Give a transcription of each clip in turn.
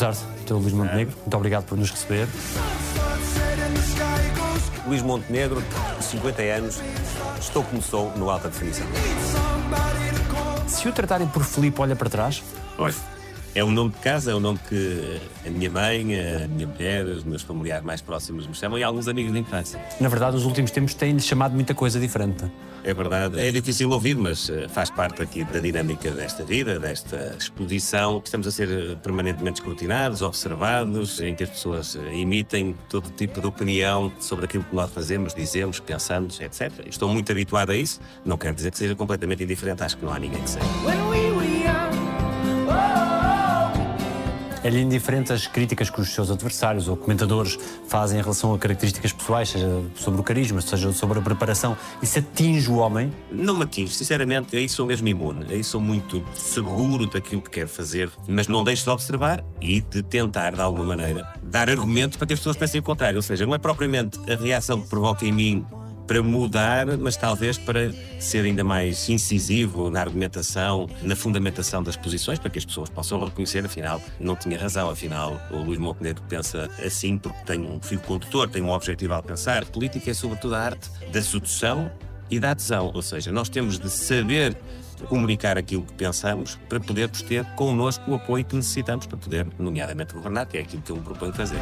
tarde, Sr. Luís Montenegro. Muito obrigado por nos receber. Luís Montenegro, 50 anos, estou como sou no alta definição. Se o tratarem por Filipe, olha para trás. Olha, é o nome de casa, é o nome que a minha mãe, a minha mulher, os meus familiares mais próximos me chamam e alguns amigos de infância. Na verdade, nos últimos tempos têm-lhe chamado muita coisa diferente. É verdade, é difícil ouvir, mas eh, faz parte aqui da dinâmica desta vida, desta exposição. Estamos a ser eh, permanentemente escrutinados, observados, em que as pessoas eh, emitem todo tipo de opinião sobre aquilo que nós fazemos, dizemos, pensamos, etc. Estou muito habituado a isso. Não quero dizer que seja completamente indiferente, acho que não há ninguém que seja. É-lhe indiferente as críticas que os seus adversários ou comentadores fazem em relação a características pessoais, seja sobre o carisma, seja sobre a preparação. Isso atinge o homem? Não me atinge, sinceramente, aí sou mesmo imune, aí sou muito seguro daquilo que quero fazer, mas não deixo de observar e de tentar, de alguma maneira, dar argumentos para que as pessoas pensem o contrário. Ou seja, não é propriamente a reação que provoca em mim para mudar, mas talvez para ser ainda mais incisivo na argumentação, na fundamentação das posições, para que as pessoas possam reconhecer, afinal, não tinha razão, afinal, o Luís Montenegro pensa assim porque tem um fio condutor, tem um objetivo a pensar. Política é sobretudo a arte da sedução e da adesão, ou seja, nós temos de saber comunicar aquilo que pensamos para podermos ter connosco o apoio que necessitamos para poder, nomeadamente, governar, que é aquilo que eu proponho fazer.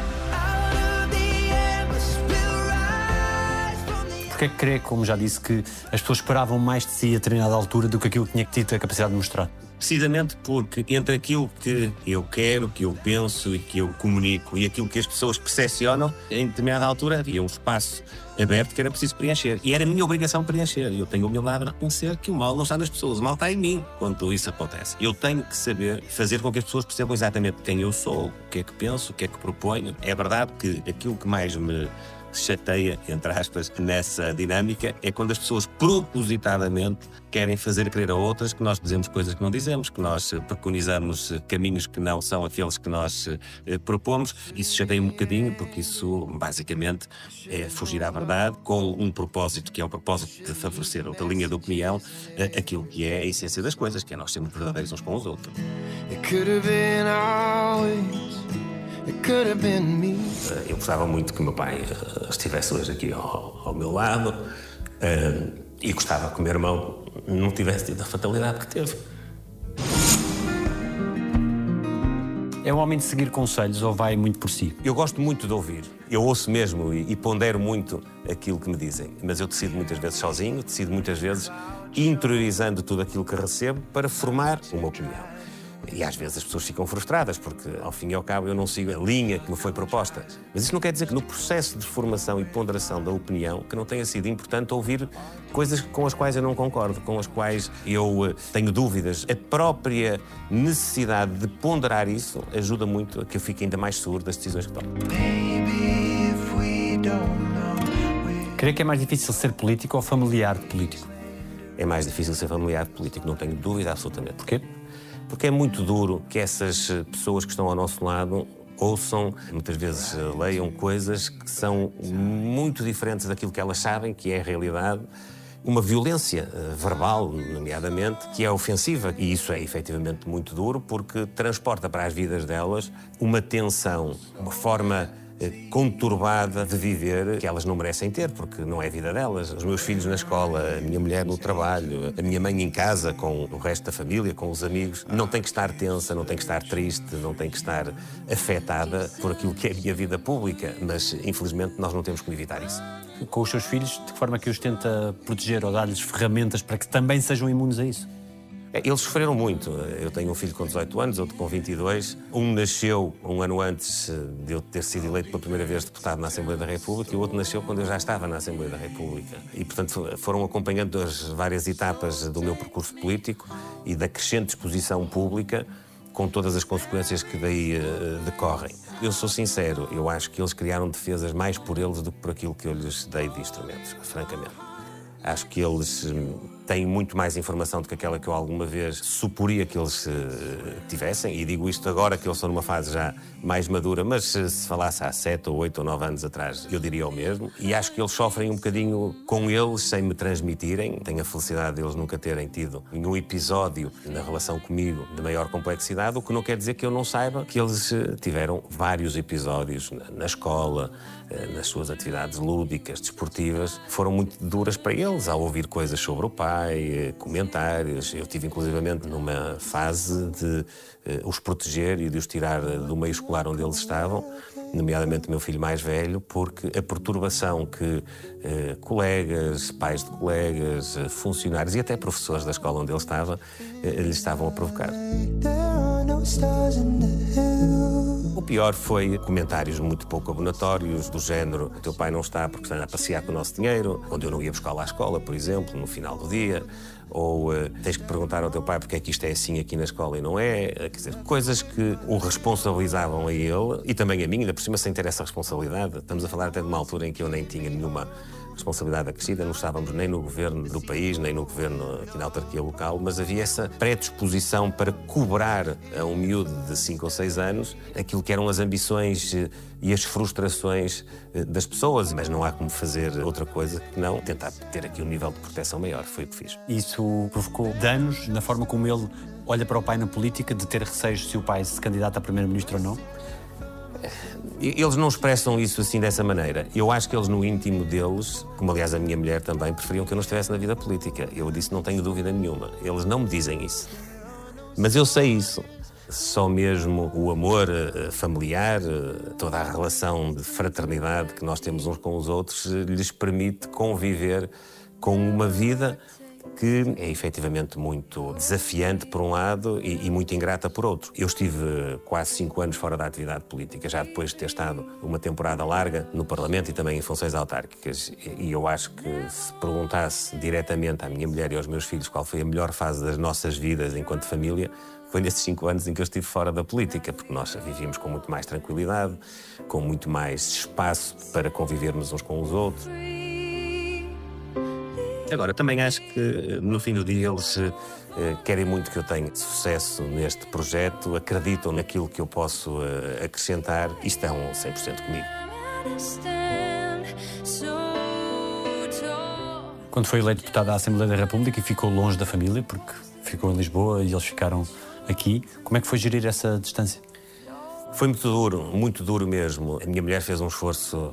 Porque é que crê, como já disse, que as pessoas esperavam mais de si a determinada altura do que aquilo que tinha tido a capacidade de mostrar? Precisamente porque entre aquilo que eu quero, que eu penso e que eu comunico e aquilo que as pessoas percepcionam, em determinada altura havia um espaço aberto que era preciso preencher. E era a minha obrigação preencher. Eu tenho a humildade de reconhecer que o mal não está nas pessoas, o mal está em mim quando isso acontece. Eu tenho que saber fazer com que as pessoas percebam exatamente quem eu sou, o que é que penso, o que é que proponho. É verdade que aquilo que mais me chateia, entre aspas, nessa dinâmica é quando as pessoas propositadamente querem fazer crer a outras que nós dizemos coisas que não dizemos, que nós preconizamos caminhos que não são aqueles que nós eh, propomos. Isso chateia um bocadinho, porque isso basicamente é fugir à verdade com um propósito, que é o propósito de favorecer outra linha de opinião, eh, aquilo que é a essência das coisas, que é nós sermos verdadeiros uns com os outros. It could have been always. It could have been me. Eu gostava muito que o meu pai eh, estivesse hoje aqui ao, ao meu lado eh, e gostava que o meu irmão não tivesse tido a fatalidade que teve. É um homem de seguir conselhos ou vai muito por si? Eu gosto muito de ouvir. Eu ouço mesmo e, e pondero muito aquilo que me dizem, mas eu decido muitas vezes sozinho, decido muitas vezes interiorizando tudo aquilo que recebo para formar uma opinião. E às vezes as pessoas ficam frustradas, porque ao fim e ao cabo eu não sigo a linha que me foi proposta. Mas isso não quer dizer que no processo de formação e ponderação da opinião que não tenha sido importante ouvir coisas com as quais eu não concordo, com as quais eu eh, tenho dúvidas. A própria necessidade de ponderar isso ajuda muito a que eu fique ainda mais seguro das decisões que tomo. Crê que é mais difícil ser político ou familiar de político? É mais difícil ser familiar de político, não tenho dúvida absolutamente. Porquê? Porque é muito duro que essas eh, pessoas que estão ao nosso lado ouçam, muitas vezes eh, leiam coisas que são muito diferentes daquilo que elas sabem que é a realidade. Uma violência eh, verbal, nomeadamente, que é ofensiva. E isso é efetivamente muito duro porque transporta para as vidas delas uma tensão, uma forma conturbada de viver que elas não merecem ter, porque não é a vida delas. Os meus filhos na escola, a minha mulher no trabalho, a minha mãe em casa com o resto da família, com os amigos, não tem que estar tensa, não tem que estar triste, não tem que estar afetada por aquilo que é a minha vida pública, mas infelizmente nós não temos como evitar isso. Com os seus filhos, de que forma é que os tenta proteger ou dar-lhes ferramentas para que também sejam imunes a isso? É, Eles sofreram muito. Eu tenho um filho com 18 anos, outro com 22. Um nasceu um ano antes eh, de eu ter sido eleito pela primeira vez deputado na Assembleia da República e o outro nasceu quando eu já estava na Assembleia da República. E, portanto, foram acompanhando as várias etapas do meu percurso político e da crescente exposição pública com todas as consequências que daí uh, decorrem. Eu sou sincero, eu acho que eles criaram defesas mais por eles do que por aquilo que eu lhes dei de instrumentos, francamente. Acho que eles hum, têm muito mais informação do que aquela que eu alguma vez suporia que eles uh, tivessem, e digo isto agora que eles estão numa fase já mais madura, mas se, se falasse há sete ou oito ou nove anos atrás, eu diria o mesmo. E acho que eles sofrem um bocadinho com eles sem me transmitirem. Tenho a felicidade deles nunca terem tido nenhum episódio na relação comigo de maior complexidade, o que não quer dizer que eu não saiba que eles eh, tiveram vários episódios na, na escola, eh, nas suas atividades lúdicas, desportivas, foram muito duras para eles ao ouvir coisas sobre o pai, eh, comentários. Eu tive inclusivamente numa fase de os proteger e de os tirar do meio escolar onde eles estavam, nomeadamente meu filho mais velho, porque a perturbação que eh, colegas, pais de colegas, eh, funcionários e até professores da escola onde ele estava eh, lhe estavam a provocar. O pior foi comentários muito pouco abonatórios, do género: teu pai não está porque está a passear com o nosso dinheiro, quando eu não ia buscar lá à escola, por exemplo, no final do dia ou uh, tens que perguntar ao teu pai porque é que isto é assim aqui na escola e não é. Uh, quer dizer, coisas que o responsabilizavam a ele e também a mim, ainda por cima sem ter essa responsabilidade. Estamos a falar até de uma altura em que eu nem tinha nenhuma responsabilidade acrescida, não estávamos nem no governo do país, nem no governo aqui na autarquia local, mas havia essa predisposição para cobrar a um miúdo de 5 ou 6 anos aquilo que eram as ambições eh, e as frustrações eh, das pessoas, mas não há como fazer outra coisa que não tentar ter aqui um nível de proteção maior. Foi o que fiz. Isso provocou danos na forma como ele olha para o pai na política, de ter receios se o pai se candidata a primeiro-ministro ou não? Eles não expressam isso assim dessa maneira. Eu acho que eles, no íntimo deles, como aliás a minha mulher também, preferiam que eu não estivesse na vida política. Eu disse, não tenho dúvida nenhuma. Eles não me dizem isso. Mas eu sei isso. Só mesmo o amor eh, familiar, eh, toda a relação de fraternidade que nós temos uns com os outros, eh, lhes permite conviver com uma vida que é efetivamente muito desafiante por um lado e, e, muito ingrata por outro. Eu estive quase cinco anos fora da atividade política, já depois de ter estado uma temporada larga no Parlamento e também em funções autárquicas. E eu acho que se perguntasse diretamente à minha mulher e aos meus filhos qual foi a melhor fase das nossas vidas enquanto família, foi nesses cinco anos em que eu estive fora da política, porque nós vivíamos com muito mais tranquilidade, com muito mais espaço para convivermos uns com os outros. Agora, também acho que no fim do dia eles eh, querem muito que eu tenha sucesso neste projeto, acreditam naquilo que eu posso eh, acrescentar e estão 100% comigo. Quando foi eleito deputado à Assembleia da República e ficou longe da família, porque ficou em Lisboa e eles ficaram aqui, como é que foi gerir essa distância? Foi muito duro, muito duro mesmo. A minha mulher fez um esforço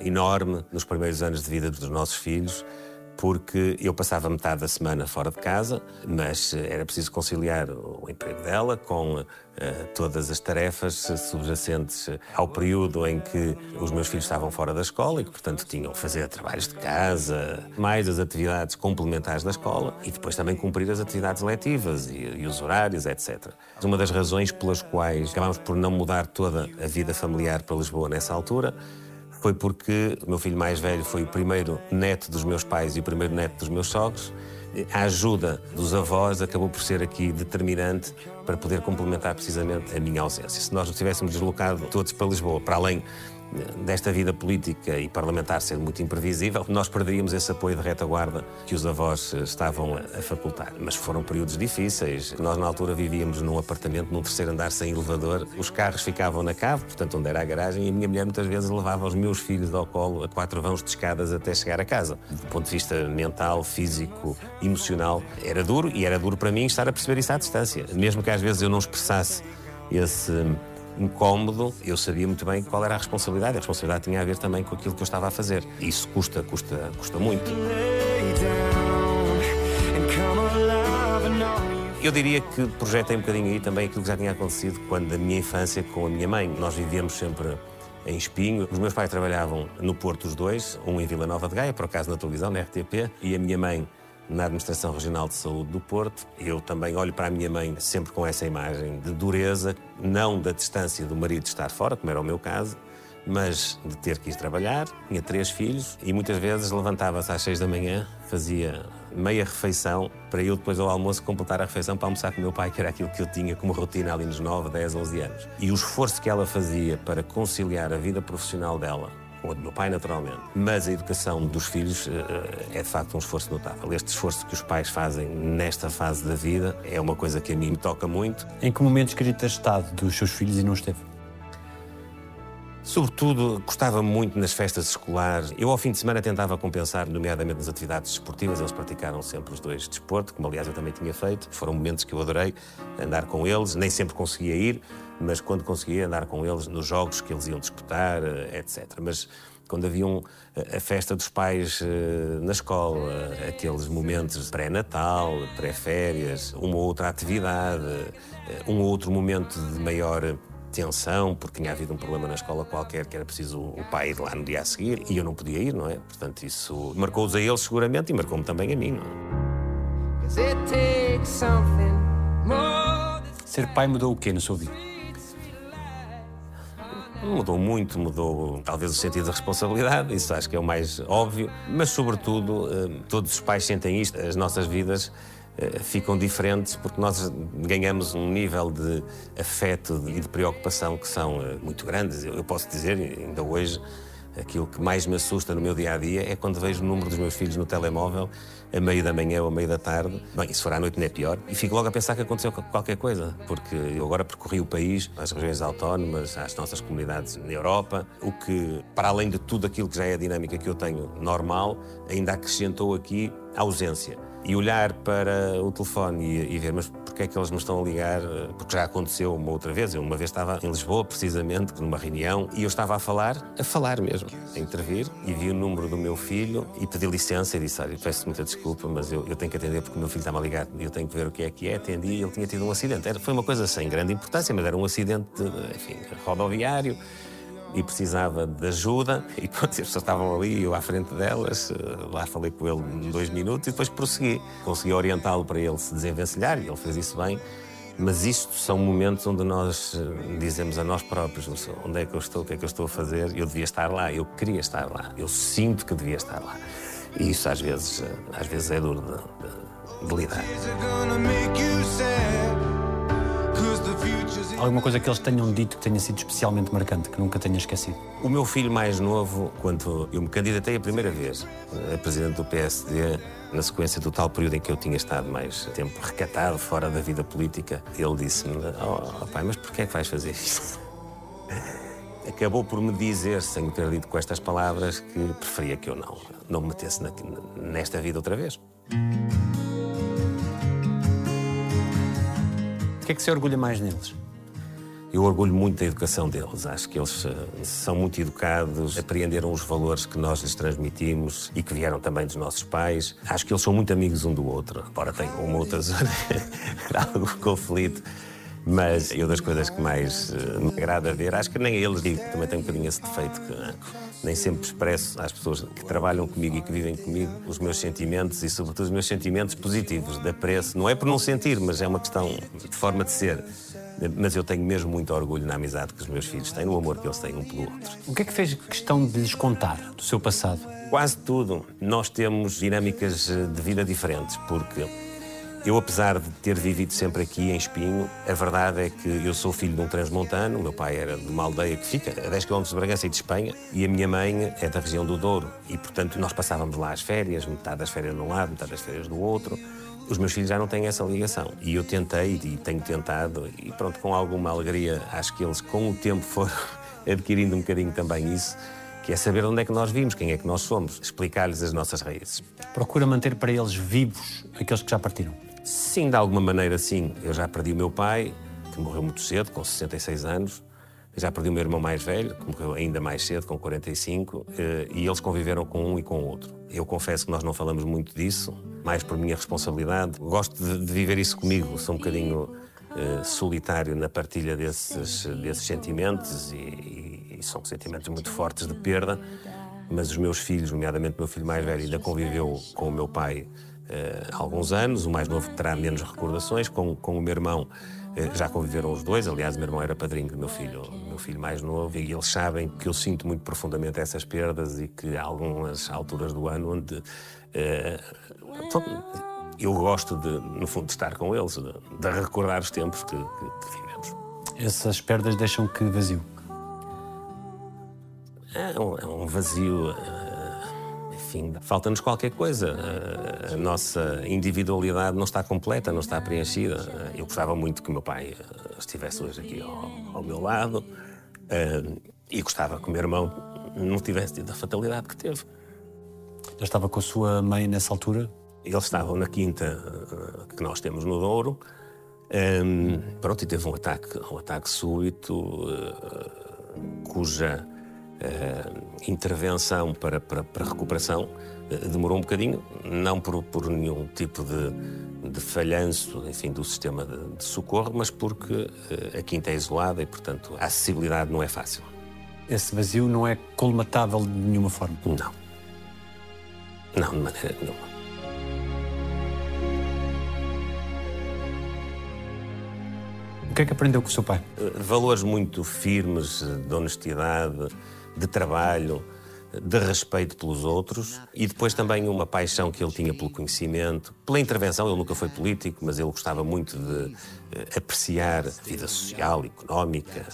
enorme nos primeiros anos de vida dos nossos filhos porque eu passava metade da semana fora de casa, mas eh, era preciso conciliar o emprego dela com uh, todas as tarefas subjacentes ao período em que os meus filhos estavam fora da escola e que, portanto, tinham que fazer trabalhos de casa, mais as atividades complementares da escola e depois também cumprir as atividades letivas e, e os horários, etc. Uma das razões pelas quais acabámos por não mudar toda a vida familiar para Lisboa nessa altura foi porque o meu filho mais velho foi o primeiro neto dos meus pais e o primeiro neto dos meus sogros. A ajuda dos avós acabou por ser aqui determinante para poder complementar precisamente a minha ausência. Se nós nos tivéssemos deslocado todos para Lisboa, para além desta vida política e parlamentar ser muito imprevisível, nós perderíamos esse apoio de retaguarda que os avós eh, estavam a facultar. Mas foram períodos difíceis. Nós, na altura, vivíamos num apartamento, num terceiro andar sem elevador. Os carros ficavam na cave, portanto, onde era a garagem, e a minha mulher muitas vezes levava os meus filhos ao colo a quatro vãos de escadas até chegar a casa. Do ponto de vista mental, físico, emocional, era duro e era duro para mim estar a perceber isso à distância. Mesmo que às vezes eu não expressasse esse incómodo, eu sabia muito bem qual era a responsabilidade. A responsabilidade tinha a ver também com aquilo que eu estava a fazer. Isso custa, custa, custa muito. Eu diria que projetei um bocadinho aí também aquilo que já tinha acontecido quando da minha infância com a minha mãe. Nós vivíamos sempre em Espinho. Os meus pais trabalhavam no Porto, os dois, um em Vila Nova de Gaia, por acaso na televisão, na RTP, e a minha mãe na Administração Regional de Saúde do Porto. Eu também olho para a minha mãe sempre com essa imagem de dureza, não da distância do marido estar fora, como era o meu caso, mas de ter que ir trabalhar. Tinha três filhos e muitas vezes levantava-se às seis da manhã, fazia meia refeição para eu depois ao almoço completar a refeição para almoçar com o meu pai, que era aquilo que eu tinha como rotina ali nos 9, 10, 11 anos. E o esforço que ela fazia para conciliar a vida profissional dela a do meu pai, naturalmente, mas a educação dos filhos eh, é de facto um esforço notável. Este esforço que os pais fazem nesta fase da vida é uma coisa que a mim me toca muito. Em que momentos queria ter estado dos seus filhos e não esteve? Sobretudo, gostava muito nas festas escolares. Eu, ao fim de semana, tentava compensar, nomeadamente nas atividades desportivas. Eles praticaram sempre os dois desporto, como aliás eu também tinha feito. Foram momentos que eu adorei andar com eles. Nem sempre conseguia ir, mas quando conseguia andar com eles nos jogos que eles iam disputar, eh, etc. Mas quando haviam a festa dos pais eh, na escola, aqueles momentos pré-natal, pré-férias, uma ou outra atividade, eh, um ou outro momento de maior tensão, porque tinha havido um problema na escola qualquer que era preciso o pai ir lá no dia a seguir e eu não podia ir, não é? Portanto, isso marcou-os a eles seguramente e marcou-me também a mim, não é? Ser pai mudou o quê na sua vida? Mudou muito, mudou talvez o sentido da responsabilidade, isso acho que é o mais óbvio, mas sobretudo eh, todos os pais sentem isto, as nossas vidas ficam diferentes porque nós ganhamos um nível de afeto e de preocupação que são eh, muito grandes. Eu posso dizer, ainda hoje, aquilo que mais me assusta no meu dia a dia é quando vejo o número dos meus filhos no telemóvel a meio da manhã ou a meio da tarde. Bem, isso for à noite não é pior. E fico logo a pensar que aconteceu qualquer coisa, porque eu agora percorri o país, as regiões autónomas, as nossas comunidades na Europa, o que, para além de tudo aquilo que já é a dinâmica que eu tenho normal, ainda acrescentou aqui a ausência e olhar para o telefone e, e ver, mas porquê é que eles me estão a ligar? Porque já aconteceu uma outra vez. Eu uma vez estava em Lisboa, precisamente, numa reunião, e eu estava a falar, a falar mesmo, a intervir, e vi o número do meu filho e pedi licença e disse: Olha, peço muita desculpa, mas eu, eu tenho que atender porque o meu filho está-me a ligar e eu tenho que ver o que é que é. Atendi e ele tinha tido um acidente. Era, foi uma coisa sem grande importância, mas era um acidente, enfim, rodoviário e precisava de ajuda. E pronto, as pessoas estavam ali, eu à frente delas, eh, lá falei com ele dois minutos e depois prossegui. Consegui orientá-lo para ele se desenvencilhar e ele fez isso bem. Mas isto são momentos onde nós eh, dizemos a nós próprios onde é que eu estou, o que é que eu estou a fazer. Eu devia estar lá, eu queria estar lá, eu sinto que devia estar lá. E isso às vezes, eh, às vezes é duro de, de, de lidar. Alguma coisa que eles tenham dito que tenha sido especialmente marcante, que nunca tenha esquecido? O meu filho mais novo, quando eu me candidatei a primeira vez a presidente do PSD, na sequência do tal período em que eu tinha estado mais tempo recatado, fora da vida política, ele disse-me: Oh, oh pai, mas porquê é que vais fazer isso? Acabou por me dizer, sem ter dito com estas palavras, que preferia que eu não, não me metesse na, nesta vida outra vez. De que é que se orgulha mais neles? Eu orgulho muito da educação deles. Acho que eles uh, são muito educados, apreenderam os valores que nós lhes transmitimos e que vieram também dos nossos pais. Acho que eles são muito amigos um do outro. Embora tenham uma outra zona, algum conflito. Mas eu das coisas que mais uh, me agrada ver, acho que nem eles digo, também tenho um bocadinho esse defeito que uh, nem sempre expresso às pessoas que trabalham comigo e que vivem comigo os meus sentimentos e sobretudo os meus sentimentos positivos de apreço. Não é por não sentir, mas é uma questão de forma de ser. Mas eu tenho mesmo muito orgulho na amizade que os meus filhos têm, no amor que eles têm um pelo outro. O que é que fez questão de lhes contar do seu passado? Quase tudo. Nós temos dinâmicas eh, de vida diferentes, porque eu, apesar de ter vivido sempre aqui em Espinho, a verdade é que eu sou filho de um transmontano, meu pai era de uma aldeia que fica a 10 km de Bragança e de Espanha, e a minha mãe é da região do Douro. E, portanto, nós passávamos lá as férias, metade das férias de um lado, metade das férias do outro. Os meus filhos já não têm essa ligação. E eu tentei e tenho tentado, e pronto, com alguma alegria, acho que eles com o tempo foram adquirindo um bocadinho também isso que é saber onde é que nós vimos, quem é que nós somos, explicar-lhes as nossas raízes. Procura manter para eles vivos aqueles que já partiram? Sim, de alguma maneira, sim. Eu já perdi o meu pai, que morreu muito cedo, com 66 anos. Já perdi o meu irmão mais velho, que morreu ainda mais cedo, com 45, eh, e eles conviveram com um e com o outro. Eu confesso que nós não falamos muito disso, mais por minha responsabilidade. Gosto de, viver isso comigo, sou um bocadinho uh, solitário na partilha desses, desses sentimentos, e, e, são sentimentos muito fortes de perda, mas os meus filhos, nomeadamente o meu filho mais velho, ainda conviveu com o meu pai há alguns anos, o mais novo terá menos recordações, com, com o meu irmão já conviveram os dois, aliás, o meu irmão era padrinho do meu filho, meu filho mais novo, e eles sabem que eu sinto muito profundamente essas perdas e que há algumas alturas do ano onde eu gosto de, no fundo, de estar com eles, de, de recordar os tempos que, que, que, vivemos. Essas perdas deixam que vazio? É um, é um vazio. Falta-nos qualquer coisa. Uh, a nossa individualidade não está completa, não está preenchida. Uh, eu gostava muito que o meu pai estivesse hoje aqui ao, ao meu lado e gostava que o meu irmão não tivesse tido a fatalidade que teve. Já estava com a sua mãe nessa altura? Eles estavam na quinta eh, que nós temos no Douro. Um, pronto, e teve um ataque, um ataque súbito, uh, cuja intervenção para, para, para recuperação uh, demorou um bocadinho, não por, por nenhum tipo de, de falhanço enfim, do sistema de, de socorro, mas porque a quinta é isolada e, portanto, a acessibilidade não é fácil. Esse vazio não é colmatável de nenhuma forma? Não. Não, de maneira nenhuma. que é que aprendeu com o seu pai? Valores muito firmes de honestidade, de trabalho, de respeito pelos outros e depois também uma paixão que ele tinha pelo conhecimento, pela intervenção. Ele nunca foi político, mas ele gostava muito de eh, apreciar a vida social, económica,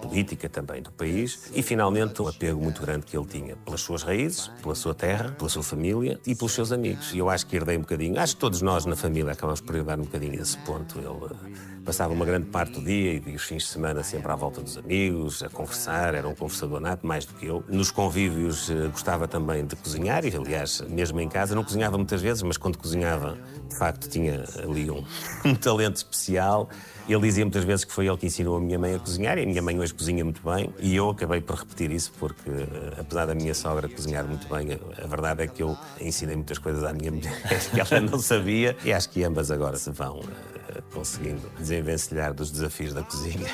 política também do país e, finalmente, um apego muito grande que ele tinha pelas suas raízes, pela sua terra, pela sua família e pelos seus amigos. E eu acho que herdei um bocadinho, acho que todos nós na família acabamos por herdar um bocadinho esse ponto. Ele eh, passava uma grande parte do dia e os fins de semana sempre à volta dos amigos, a conversar, era um conversador nato, mais do que eu. Nos convívios eh, gostava também de cozinhar e, aliás, mesmo em casa, não cozinhava muitas vezes, mas quando cozinhava, de facto, tinha ali um, um talento especial. Ele dizia muitas vezes que foi ele que ensinou a minha mãe a cozinhar e a minha mãe hoje cozinha muito bem e eu acabei por repetir isso porque, eh, apesar da minha sogra cozinhar muito bem, a verdade é que eu ensinei muitas coisas à minha mulher que ela não sabia e acho que ambas agora se vão uh, conseguindo desenvencilhar dos desafios da cozinha.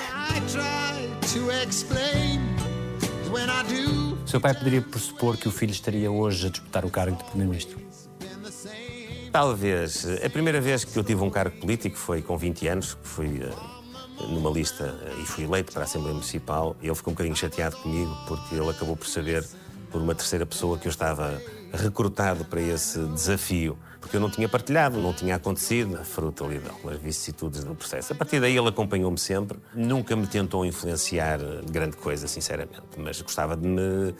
Seu pai poderia pressupor que o filho estaria hoje a disputar o cargo de Primeiro-Ministro? Talvez. A primeira vez que eu tive um cargo político foi com 20 anos, fui uh, numa lista uh, e fui eleito para a Assembleia Municipal. Ele ficou um bocadinho chateado comigo porque ele acabou por saber, por uma terceira pessoa, que eu estava recrutado para esse desafio porque eu não tinha partilhado, não tinha acontecido, a fruta ali de algumas vicissitudes do processo. A partir daí ele acompanhou-me sempre, nunca me tentou influenciar grande coisa, sinceramente, mas gostava de me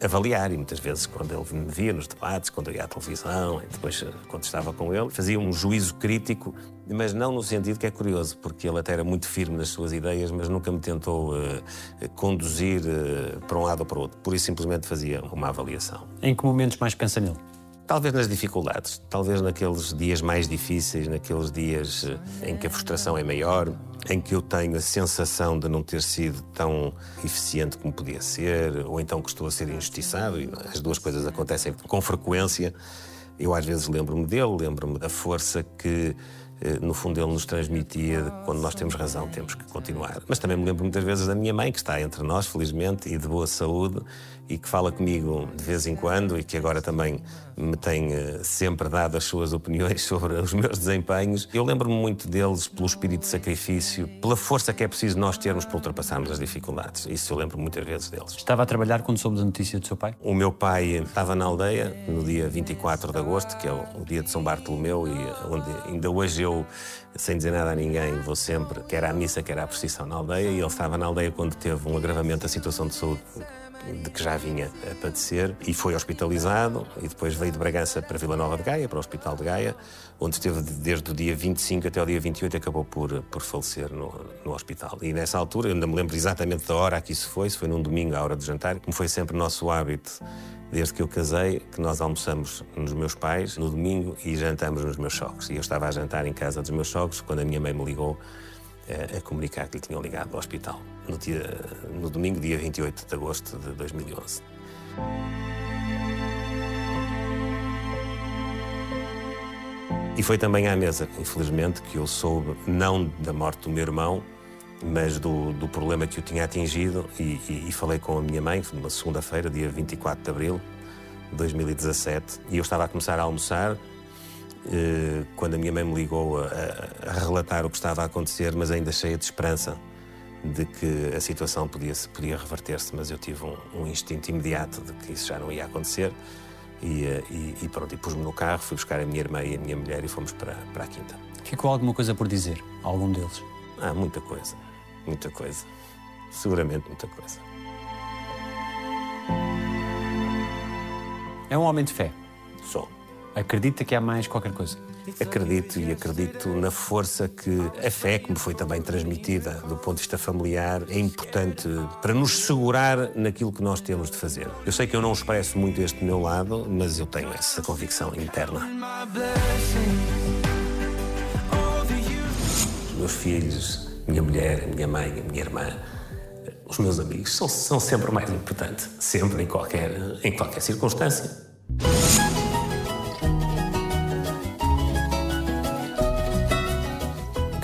avaliar e muitas vezes quando ele me via nos debates, quando eu ia à televisão, e depois quando estava com ele, fazia um juízo crítico, mas não no sentido que é curioso, porque ele até era muito firme nas suas ideias, mas nunca me tentou uh, conduzir uh, para um lado ou para o outro. Por isso simplesmente fazia uma avaliação. Em que momentos mais pensa nele? Talvez nas dificuldades, talvez naqueles dias mais difíceis, naqueles dias eh, em que a frustração é maior, em que eu tenho a sensação de não ter sido tão eficiente como podia ser, ou então que estou a ser injustiçado, e as duas coisas acontecem com frequência. Eu às vezes lembro-me dele, lembro-me da força que eh, no fundo ele nos transmitia quando nós temos razão temos que continuar. Mas também me lembro muitas vezes da minha mãe, que está entre nós, felizmente, e de boa saúde, e que fala comigo de vez em quando e que agora também me tem eh, sempre dado as suas opiniões sobre os meus desempenhos. Eu lembro-me muito deles pelo espírito de sacrifício, pela força que é preciso nós termos para ultrapassarmos as dificuldades. Isso eu lembro muitas vezes deles. Estava a trabalhar quando soube a notícia do seu pai? O meu pai estava na aldeia no dia 24 de agosto, que é o dia de São Bartolomeu, e onde ainda hoje eu, sem dizer nada a ninguém, vou sempre, quer à missa, quer à procissão na aldeia, e ele estava na aldeia quando teve um agravamento da situação de saúde de que já vinha a padecer e foi hospitalizado e depois veio de Bragança para Vila Nova de Gaia, para o Hospital de Gaia, onde esteve desde o dia 25 até o dia 28 e acabou por, por falecer no, no hospital. E nessa altura, eu ainda me lembro exatamente da hora a que isso foi, se foi num domingo à hora do jantar, como foi sempre nosso hábito desde que eu casei, que nós almoçamos nos meus pais no domingo e jantamos nos meus sogros. E eu estava a jantar em casa dos meus sogros quando a minha mãe me ligou a, comunicar que lhe tinham ligado do hospital no, dia, no domingo, dia 28 de agosto de 2011. E foi também à mesa, infelizmente, que eu soube, não da morte do meu irmão, mas do, do problema que o tinha atingido. E, e, e falei com a minha mãe, numa segunda-feira, dia 24 de abril de 2017, e eu estava a começar a almoçar quando a minha mãe me ligou a, a relatar o que estava a acontecer, mas ainda cheia de esperança de que a situação podia, podia reverter-se, mas eu tive um, um, instinto imediato de que isso já não ia acontecer e, eh, e, e pronto, e pus-me no carro, fui buscar a minha irmã e a minha mulher e fomos para, para a quinta. Ficou alguma coisa por dizer, algum deles? Ah, muita coisa, muita coisa. Seguramente muita coisa. É um homem de fé. Sou. Acredita que há mais qualquer coisa? Acredito e acredito na força que a fé, que me foi também transmitida do ponto de vista familiar, é importante para nos segurar naquilo que nós temos de fazer. Eu sei que eu não expresso muito este meu lado, mas eu tenho essa convicção interna. Os meus filhos, minha mulher, minha mãe, minha irmã, os meus amigos são, são sempre mais importante, sempre em qualquer, em qualquer circunstância.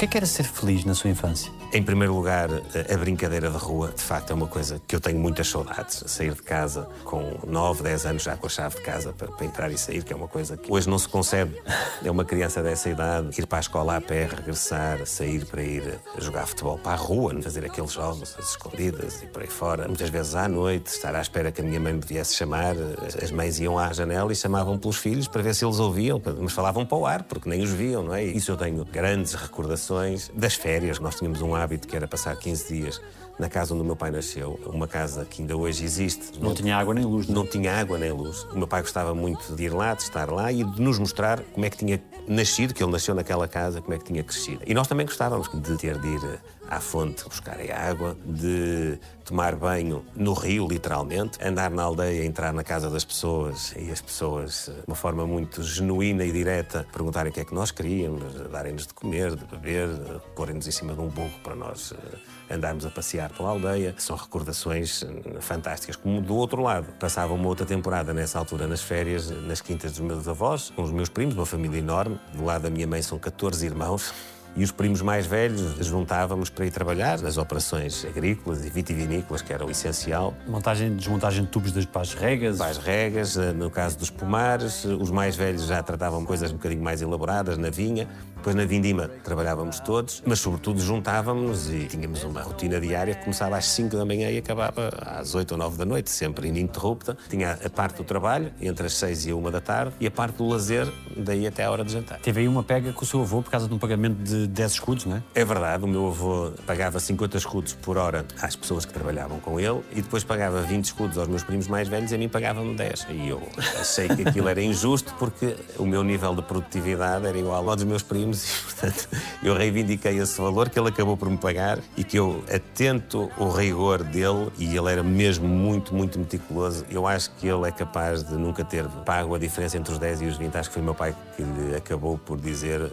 Que que era ser feliz na sua infância? Em primeiro lugar, a brincadeira de rua, de facto, é uma coisa que eu tenho muitas saudades. Sair de casa com 9, 10 anos já com a chave de casa para, para, entrar e sair, que é uma coisa que hoje não se concebe. É uma criança dessa idade, ir para a escola a pé, regressar, sair para ir jogar futebol para a rua, fazer aqueles jogos, as escondidas e por aí fora. Muitas vezes à noite, estar à espera que a minha mãe me viesse chamar. As mães iam à janela e chamavam pelos filhos para ver se eles ouviam, mas falavam para o ar, porque nem os viam, não é? Isso eu tenho grandes recordações das férias. Nós tínhamos um hábito que era passar 15 dias na casa onde o meu pai nasceu, uma casa que ainda hoje existe. Não, não tinha água nem luz. Não, não tinha água nem luz. O meu pai gostava muito de ir lá, de estar lá e de nos mostrar como é que tinha nascido, que ele nasceu naquela casa, como é que tinha crescido. E nós também gostávamos de ter de ir à fonte buscar a água, de tomar banho no rio, literalmente, andar na aldeia, entrar na casa das pessoas e as pessoas, de uma forma muito genuína e direta, perguntarem o que é que nós queríamos, darem-nos de comer, de beber, porem-nos em cima de um burro para nós eh, andarmos a passear pela aldeia. São recordações eh, fantásticas. Como do outro lado, passava uma outra temporada nessa altura nas férias, nas quintas dos meus avós, com os meus primos, uma família enorme. Do lado da minha mãe são 14 irmãos e os primos mais velhos juntávamos para ir trabalhar nas operações agrícolas e vitivinícolas, que era o essencial. Montagem, desmontagem de tubos das pás regas? Pás regas, eh, no caso dos pomares. Os mais velhos já tratavam coisas um bocadinho mais elaboradas na vinha. Depois na Vindima trabalhávamos todos, mas sobretudo juntávamos e tínhamos uma rotina diária que começava às 5 da manhã e acabava às 8 ou 9 da noite, sempre ininterrupta. Tinha a parte do trabalho, entre as 6 e a 1 da tarde, e a parte do lazer, daí até a hora de jantar. Teve aí uma pega com o seu avô por causa de um pagamento de 10 escudos, não é? É verdade, o meu avô pagava 50 escudos por hora às pessoas que trabalhavam com ele e depois pagava 20 escudos aos meus primos mais velhos e a mim pagavam 10. E eu achei que aquilo era injusto porque o meu nível de produtividade era igual ao dos meus primos e, portanto, eu reivindiquei esse valor que ele acabou por me pagar e que eu atento o rigor dele e ele era mesmo muito, muito meticuloso. Eu acho que ele é capaz de nunca ter pago a diferença entre os 10 e os 20. Acho que foi meu pai que lhe acabou por dizer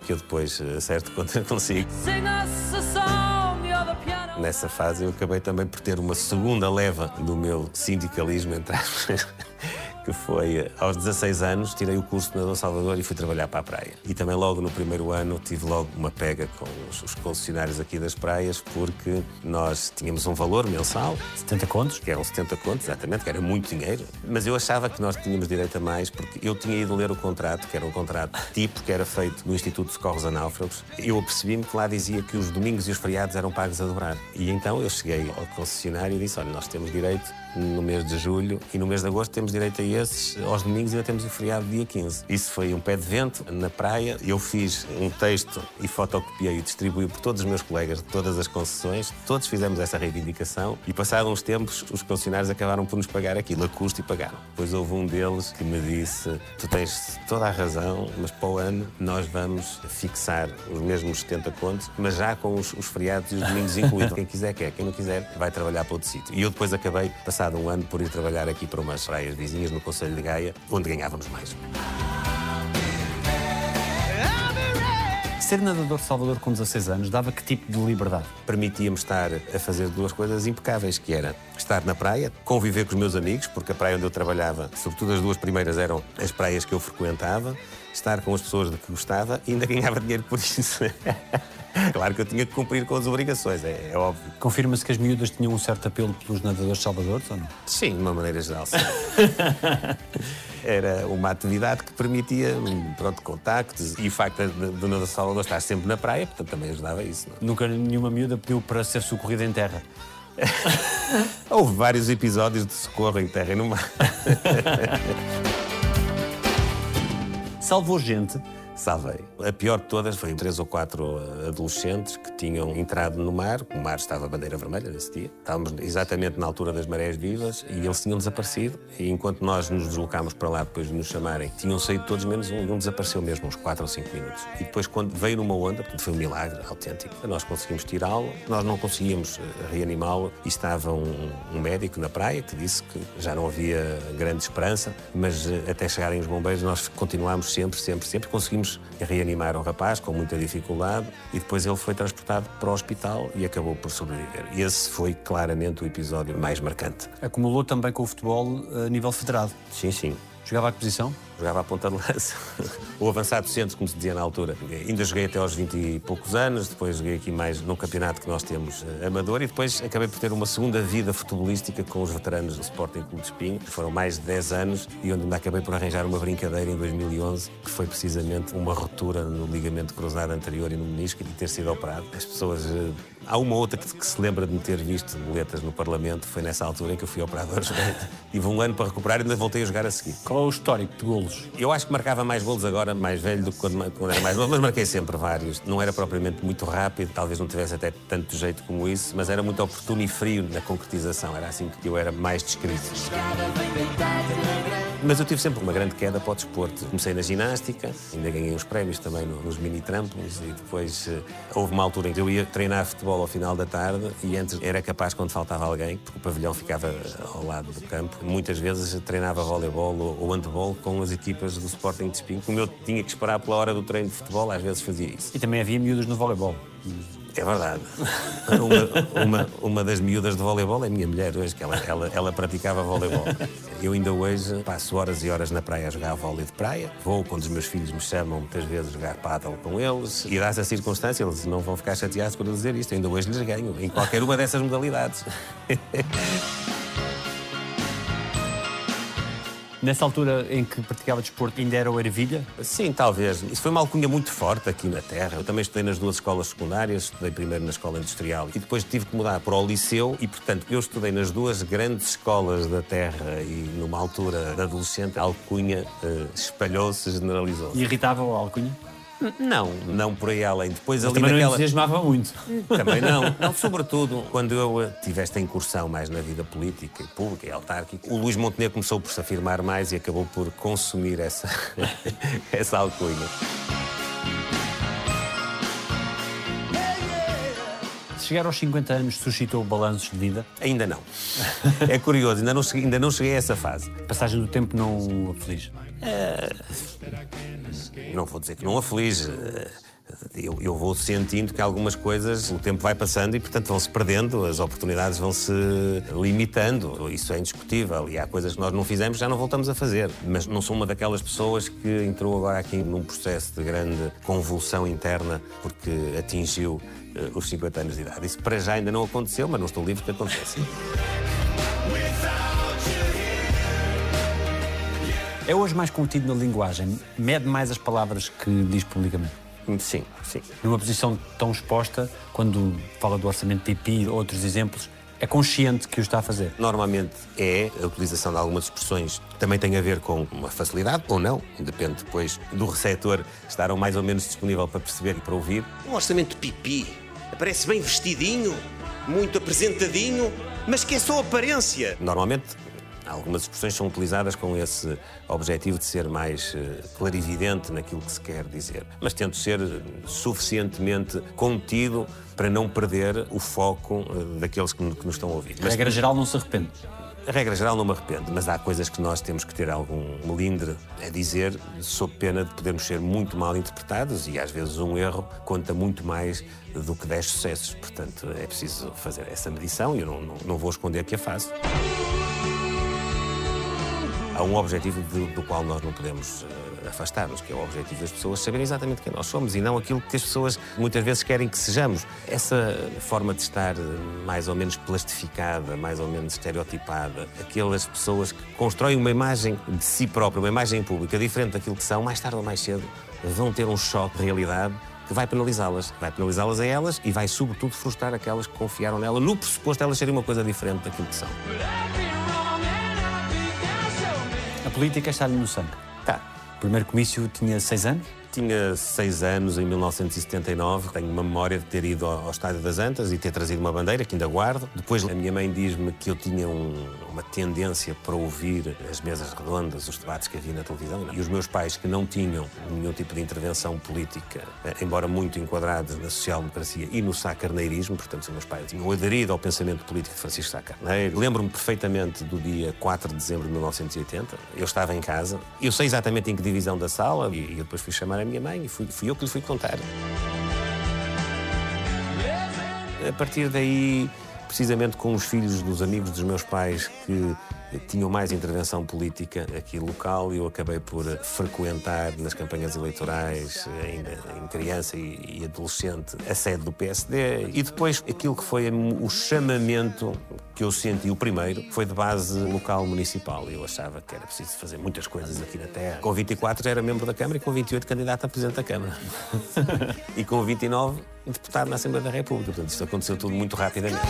que eu depois acerto quando eu consigo. Nessa fase eu acabei também por ter uma segunda leva do meu sindicalismo, entre aspas que foi aos 16 anos, tirei o curso de Nadador Salvador e fui trabalhar para a praia. E também logo no primeiro ano tive logo uma pega com os, os concessionários aqui das praias, porque nós tínhamos um valor mensal. 70 contos? Que eram 70 contos, exatamente, que era muito dinheiro. Mas eu achava que nós tínhamos direito a mais, porque eu tinha ido ler o contrato, que era um contrato tipo que era feito no Instituto de Socorros a Náufragos. Eu apercebi-me que lá dizia que os domingos e os feriados eram pagos a dobrar. E então eu cheguei ao concessionário e disse, olha, nós temos direito no mês de julho e no mês de agosto temos direito a esses. Aos domingos ainda temos o feriado dia 15. Isso foi um pé de vento na praia. Eu fiz um texto e fotocopiei e distribuí por todos os meus colegas de todas as concessões. Todos fizemos essa reivindicação e, passados uns tempos, os concessionários acabaram por nos pagar aquilo a custo e pagaram. Depois houve um deles que me disse: Tu tens toda a razão, mas para o ano nós vamos fixar os mesmos 70 contos, mas já com os, os feriados e os domingos incluídos. Quem quiser, quer. Quem não quiser, vai trabalhar para outro sítio. E eu depois acabei, passado um ano, por ir trabalhar aqui para umas praias vizinhas no Conselho de Gaia, onde ganhávamos mais. Ser nadador de Salvador com 16 anos dava que tipo de liberdade? Permitia-me estar a fazer duas coisas impecáveis, que era estar na praia, conviver com os meus amigos, porque a praia onde eu trabalhava, sobretudo as duas primeiras eram as praias que eu frequentava, estar com as pessoas de que gostava e ainda ganhava dinheiro por isso. Claro que eu tinha que cumprir com as obrigações, é, é óbvio. Confirma-se que as miúdas tinham um certo apelo pelos nadadores salvadores ou não? Sim, de uma maneira geral, sim. Era uma atividade que permitia pronto, contactos e o facto de Dona Salvador estar sempre na praia, portanto também ajudava isso. Não? é? Nunca nenhuma miúda pediu para ser socorrida em terra. Houve vários episódios de socorro em terra e no mar. Salvou gente. Salvei. A pior de todas foi três ou quatro eh, adolescentes que tinham entrado no mar. O mar estava a bandeira vermelha nesse dia. Estávamos exatamente na altura das marés vivas e eles tinham desaparecido. E enquanto nós nos deslocámos para lá depois de nos chamarem, tinham saído todos menos um. E um desapareceu mesmo, uns quatro ou cinco minutos. E depois, quando veio numa onda, foi um milagre autêntico, nós conseguimos tirá-lo. Nós não conseguíamos eh, reanimá-lo e estava um, um médico na praia que disse que já não havia grande esperança, mas eh, até chegarem os bombeiros nós continuámos sempre, sempre, sempre. Conseguimos reanimar o rapaz com muita dificuldade e depois ele foi transportado para o hospital e acabou por sobreviver. E esse foi claramente o episódio mais marcante. Acumulou também com o futebol a nível federado. Sim, sim. Jogava a que posição? Jogava à ponta de lança. o avançado centro, como se dizia na altura. Ainda joguei até aos 20 e poucos anos, depois joguei aqui mais num campeonato que nós temos eh, amador e depois acabei por ter uma segunda vida futebolística com os veteranos do Sporting Clube de Espinho. Foram mais de 10 anos e onde ainda acabei por arranjar uma brincadeira em 2011, que foi precisamente uma ruptura no ligamento cruzado anterior e no menisco e de ter sido operado. As pessoas eh, Há uma outra que, que, se lembra de me ter visto boletas no Parlamento, foi nessa altura em que eu fui operador. Tive um ano para recuperar e ainda voltei a jogar a seguir. Qual é o histórico de golos? Eu acho que marcava mais golos agora, mais velho, do que quando, quando era mais novo, mas marquei sempre vários. Não era propriamente muito rápido, talvez não tivesse até tanto jeito como isso, mas era muito oportuno e frio na concretização. Era assim que eu era mais descrito. Mas eu tive sempre uma grande queda para o desporto. Comecei na ginástica, ainda ganhei uns prémios também nos mini trampolins e depois uh, houve uma altura em que eu ia treinar futebol ao final da tarde e antes era capaz quando faltava alguém, porque o pavilhão ficava ao lado do campo. Muitas vezes treinava voleibol ou, handball com as equipas do Sporting de Espinho. Como eu tinha que esperar pela hora do treino de futebol, às vezes fazia isso. E também havia miúdos no voleibol. É verdade. Uma, uma, uma, das miúdas de voleibol é a minha mulher hoje, que ela, ela, ela praticava voleibol. Eu ainda hoje passo horas e horas na praia a jogar vôlei de praia. Vou quando os meus filhos me chamam muitas vezes jogar paddle com eles. E dá essa circunstância, eles não vão ficar chateados por eu dizer isto. Ainda hoje lhes ganho, em qualquer uma dessas modalidades. Nessa altura em que praticava desporto, ainda era o ervilha? Sim, talvez. Isso foi uma alcunha muito forte aqui na Terra. Eu também estudei nas duas escolas secundárias, estudei primeiro na escola industrial e depois tive que mudar para o liceu e, portanto, eu estudei nas duas grandes escolas da Terra e numa altura de adolescente a alcunha uh, espalhou-se, generalizou-se. E irritava a alcunha? Não, não por aí além. Depois Mas ali também naquela... não entusiasmava muito. Também não. não. Sobretudo, quando eu tive esta incursão mais na vida política, pública e autárquica, o Luís Montenegro começou por se afirmar mais e acabou por consumir essa, essa alcunha. Chegar aos 50 anos suscitou balanços de vida? Ainda não. É curioso, ainda não cheguei, ainda não cheguei a essa fase. A passagem do tempo não aflige? Não vou dizer que não aflige. Eu, eu, vou sentindo que algumas coisas, o tempo vai passando e, portanto, vão-se perdendo, as oportunidades vão-se limitando. Isso é indiscutível. E há coisas que nós não fizemos já não voltamos a fazer. Mas não sou uma daquelas pessoas que entrou agora aqui num processo de grande convulsão interna porque atingiu os 50 anos de idade. Isso para já ainda não aconteceu, mas não estou livre que aconteça. É hoje mais contido na linguagem? Mede mais as palavras que diz publicamente? Sim, sim. Numa posição tão exposta, quando fala do orçamento de ou outros exemplos, é consciente que o está a fazer? Normalmente é a utilização de algumas expressões que também tem a ver com uma facilidade ou não, depende depois do receptor estar ou mais ou menos disponível para perceber e para ouvir. Um orçamento de pipi, aparece bem vestidinho, muito apresentadinho, mas que é só aparência. Normalmente Algumas expressões são utilizadas com esse objetivo de ser mais uh, clarividente naquilo que se quer dizer. Mas tento ser suficientemente contido para não perder o foco uh, daqueles que, nos estão a ouvir. A regra geral não se arrepende? A regra geral não me arrependo, mas há coisas que nós temos que ter algum melindre a dizer, sob pena de podermos ser muito mal interpretados e às vezes um erro conta muito mais do que 10 sucessos. Portanto, é preciso fazer essa medição e eu não, não, não vou esconder que a faço. há um objetivo do, do qual nós não podemos uh, afastar-nos, que é o objetivo das pessoas saberem exatamente quem nós somos e não aquilo que as pessoas muitas vezes querem que sejamos. Essa forma de estar mais ou menos plastificada, mais ou menos estereotipada, aquelas pessoas que constroem uma imagem de si própria, uma imagem pública diferente daquilo que são, mais tarde ou mais cedo vão ter um choque de realidade que vai penalizá-las. Vai penalizá-las a elas e vai, sobretudo, frustrar aquelas que confiaram nela no pressuposto de elas serem uma coisa diferente daquilo que são. A política está-lhe no sangue. Primeiro comício tinha seis anos? Tinha seis anos em 1979. Tenho uma memória de ter ido ao Estádio das Antas e ter trazido uma bandeira que ainda guardo. Depois, a minha mãe diz-me que eu tinha um, uma tendência para ouvir as mesas redondas, os debates que havia na televisão. E os meus pais, que não tinham nenhum tipo de intervenção política, eh, embora muito enquadrados na social-democracia e no sacarneirismo, portanto, os meus pais tinham aderido ao pensamento político de Francisco Sá Carneiro. Lembro-me perfeitamente do dia 4 de dezembro de 1980. Eu estava em casa. Eu sei exatamente em que divisão da sala e eu depois fui chamar a minha mãe e fui, fui eu que lhe fui contar. A partir daí, precisamente com os filhos dos amigos dos meus pais que tinham mais intervenção política aqui local e eu acabei por frequentar nas campanhas eleitorais, ainda em criança e, adolescente, a sede do PSD e depois aquilo que foi o chamamento que eu senti, o primeiro, foi de base local municipal. Eu achava que era preciso fazer muitas coisas aqui na Terra. Com 24 já era membro da Câmara e com 28 candidato a Presidente da Câmara. e com 29 deputado na Assembleia da República. Portanto, isto aconteceu tudo muito rapidamente.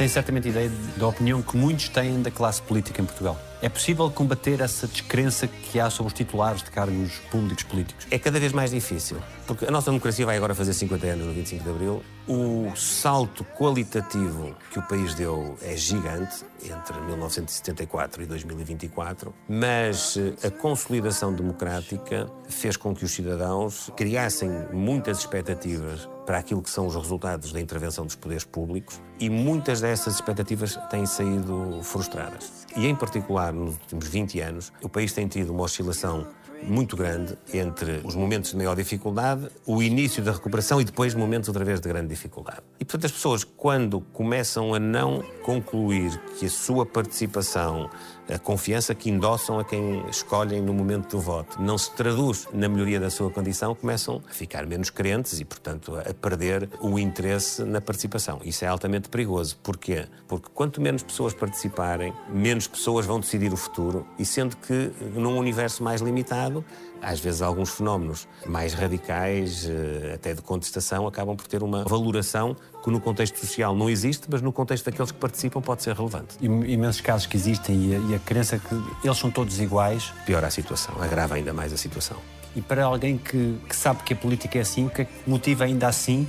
Tem certamente ideia da opinião que muitos têm da classe política em Portugal. É possível combater essa descrença que há sobre os titulares de cargos públicos políticos? É cada vez mais difícil, porque a nossa democracia vai agora fazer 50 anos no 25 de Abril. O salto qualitativo que o país deu é gigante entre 1974 e 2024, mas eh, a consolidação democrática fez com que os cidadãos criassem muitas expectativas para aquilo que são os resultados da intervenção dos poderes públicos e muitas dessas expectativas têm saído frustradas. E em particular, nos últimos 20 anos, o país tem tido uma oscilação muito grande entre os momentos de maior dificuldade, o início da recuperação e depois momentos outra vez de grande dificuldade. E portanto as pessoas quando começam a não concluir que a sua participação, a confiança que endossam a quem escolhem no momento do voto, não se traduz na melhoria da sua condição, começam a ficar menos crentes e portanto a perder o interesse na participação. Isso é altamente perigoso. Porquê? Porque quanto menos pessoas participarem, menos pessoas vão decidir o futuro e sendo que num universo mais limitado às vezes alguns fenómenos mais radicais, eh, até de contestação, acabam por ter uma valoração que no contexto social não existe, mas no contexto daqueles que participam pode ser relevante. Imensos casos que existem e a crença que eles são todos iguais. Piora a situação, agrava ainda mais a situação. E para alguém que, que sabe que a política é assim, o que é que motiva ainda assim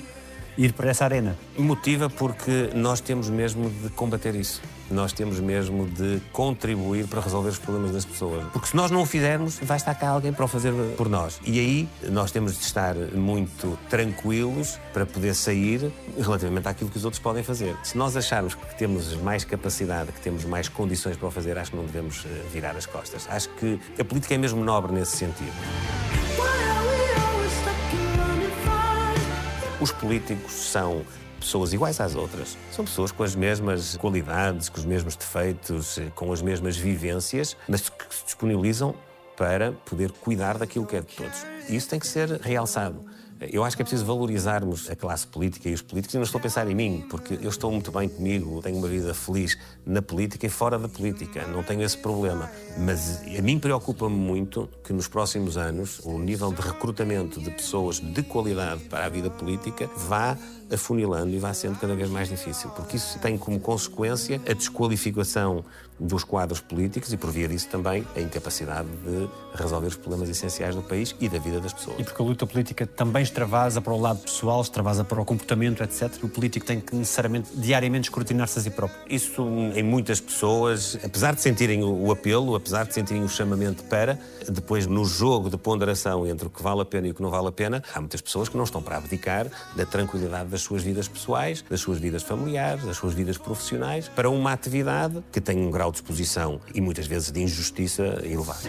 ir para essa arena? Motiva porque nós temos mesmo de combater isso nós temos mesmo de contribuir para resolver os problemas das pessoas. Porque se nós não o fizermos, vai estar cá alguém para o fazer por nós. E aí nós temos de estar muito tranquilos para poder sair relativamente àquilo que os outros podem fazer. Se nós acharmos que temos mais capacidade, que temos mais condições para o fazer, acho que não devemos eh, virar as costas. Acho que a política é mesmo nobre nesse sentido. Os políticos são pessoas iguais às outras. São pessoas com as mesmas qualidades, com os mesmos defeitos, com as mesmas vivências, mas que se disponibilizam para poder cuidar daquilo que é de todos. E isso tem que ser realçado. Eu acho que é preciso valorizarmos a classe política e os políticos. E não estou a pensar em mim, porque eu estou muito bem comigo, tenho uma vida feliz na política e fora da política. Não tenho esse problema. Mas a mim preocupa-me muito que nos próximos anos o nível de recrutamento de pessoas de qualidade para a vida política vá afunilando e vai sendo cada vez mais difícil, porque isso tem como consequência a desqualificação dos quadros políticos e, por via disso, também a incapacidade de resolver os problemas essenciais do país e da vida das pessoas. E porque a luta política também extravasa para o lado pessoal, extravasa para o comportamento, etc. O político tem que necessariamente diariamente escrutinar-se a si próprio. Isso, em muitas pessoas, apesar de sentirem o apelo, apesar de sentirem o chamamento para, depois no jogo de ponderação entre o que vale a pena e o que não vale a pena, há muitas pessoas que não estão para abdicar da tranquilidade das suas vidas pessoais, das suas vidas familiares, das suas vidas profissionais, para uma atividade que tem um grau de exposição e muitas vezes de injustiça elevado.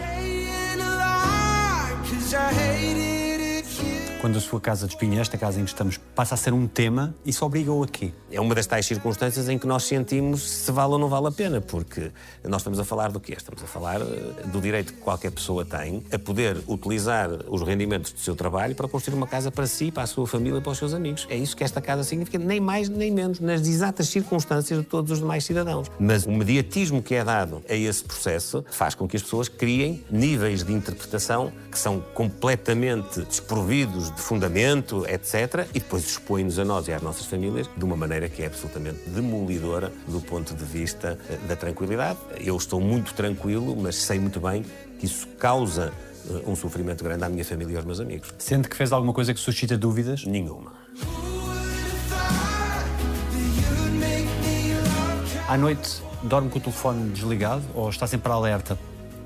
Quando a sua casa de espinho, esta casa em que estamos, passa a ser um tema, isso obriga-o a quê? É uma das tais circunstâncias em que nós sentimos se vale ou não vale a pena, porque nós estamos a falar do quê? Estamos a falar eh, do direito que qualquer pessoa tem a poder utilizar os rendimentos do seu trabalho para construir uma casa para si, para a sua família para os seus amigos. É isso que esta casa significa, nem mais nem menos, nas exatas circunstâncias de todos os demais cidadãos. Mas o mediatismo que é dado a esse processo faz com que as pessoas criem níveis de interpretação que são completamente desprovidos de fundamento, etc., e depois expõem-nos a nós e às nossas famílias de uma maneira que é absolutamente demolidora do ponto de vista eh, da tranquilidade. Eu estou muito tranquilo, mas sei muito bem que isso causa eh, um sofrimento grande à minha família e aos meus amigos. Sente que fez alguma coisa que suscita dúvidas? Nenhuma. À noite, dorme com o telefone desligado ou está sempre alerta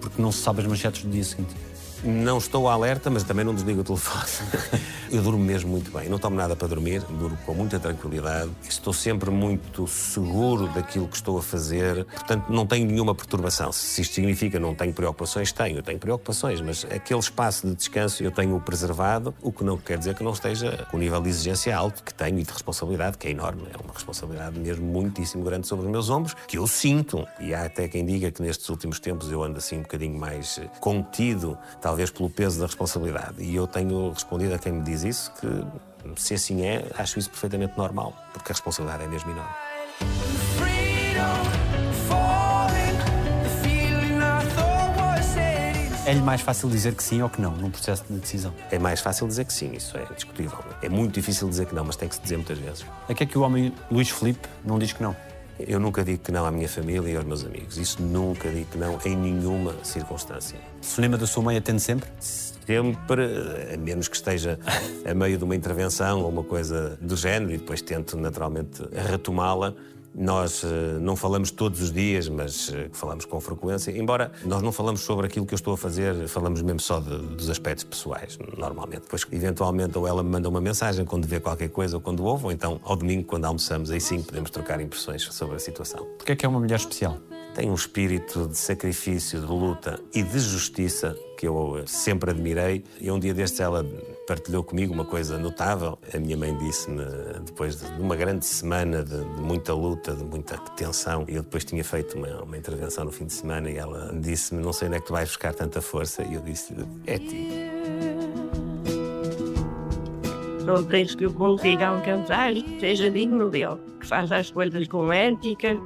porque não se sabe as manchetes do dia seguinte? Não estou alerta, mas também não desligo o telefone. Eu durmo mesmo muito bem. Não tomo nada para dormir, durmo com muita tranquilidade. Estou sempre muito seguro daquilo que estou a fazer. Portanto, não tenho nenhuma perturbação. Se isto significa não tenho preocupações, tenho. Tenho preocupações, mas aquele espaço de descanso eu tenho preservado, o que não quer dizer que não esteja com o nível de exigência alto que tenho e de responsabilidade, que é enorme. É uma responsabilidade mesmo muitíssimo grande sobre os meus ombros, que eu sinto. E há até quem diga que nestes últimos tempos eu ando assim um bocadinho mais contido, talvez pelo peso da responsabilidade. E eu tenho respondido a quem me diz isso que, se assim é, acho isso perfeitamente normal, porque a responsabilidade é mesmo enorme. É-lhe mais fácil dizer que sim ou que não num processo de decisão? É mais fácil dizer que sim, isso é indiscutível. É muito difícil dizer que não, mas tem que se dizer muitas vezes. A que é que o homem Luís Filipe não diz que não? Eu nunca digo que não à minha família e aos meus amigos. Isso nunca digo que não em nenhuma circunstância. Se lembra da sua mãe atende sempre? Sempre, a menos que esteja a meio de uma intervenção ou uma coisa do género, e depois tento naturalmente retomá-la. Nós uh, não falamos todos os dias, mas uh, falamos com frequência. Embora nós não falamos sobre aquilo que eu estou a fazer, falamos mesmo só de, dos aspectos pessoais, normalmente. Depois, eventualmente, ou ela me manda uma mensagem quando vê qualquer coisa ou quando ouve, ou então ao domingo, quando almoçamos, aí sim podemos trocar impressões sobre a situação. Porquê é que é uma mulher especial? Tem um espírito de sacrifício, de luta e de justiça que eu sempre admirei. E um dia destes ela partilhou comigo uma coisa notável. A minha mãe disse-me, depois de uma grande semana de, de, muita luta, de muita tensão, eu depois tinha feito uma, uma intervenção no fim de semana, e ela disse-me: Não sei onde é que tu vais buscar tanta força. E eu disse: É ti. Não tens que consiga alcançar, seja digno dele, que faça as coisas com ética,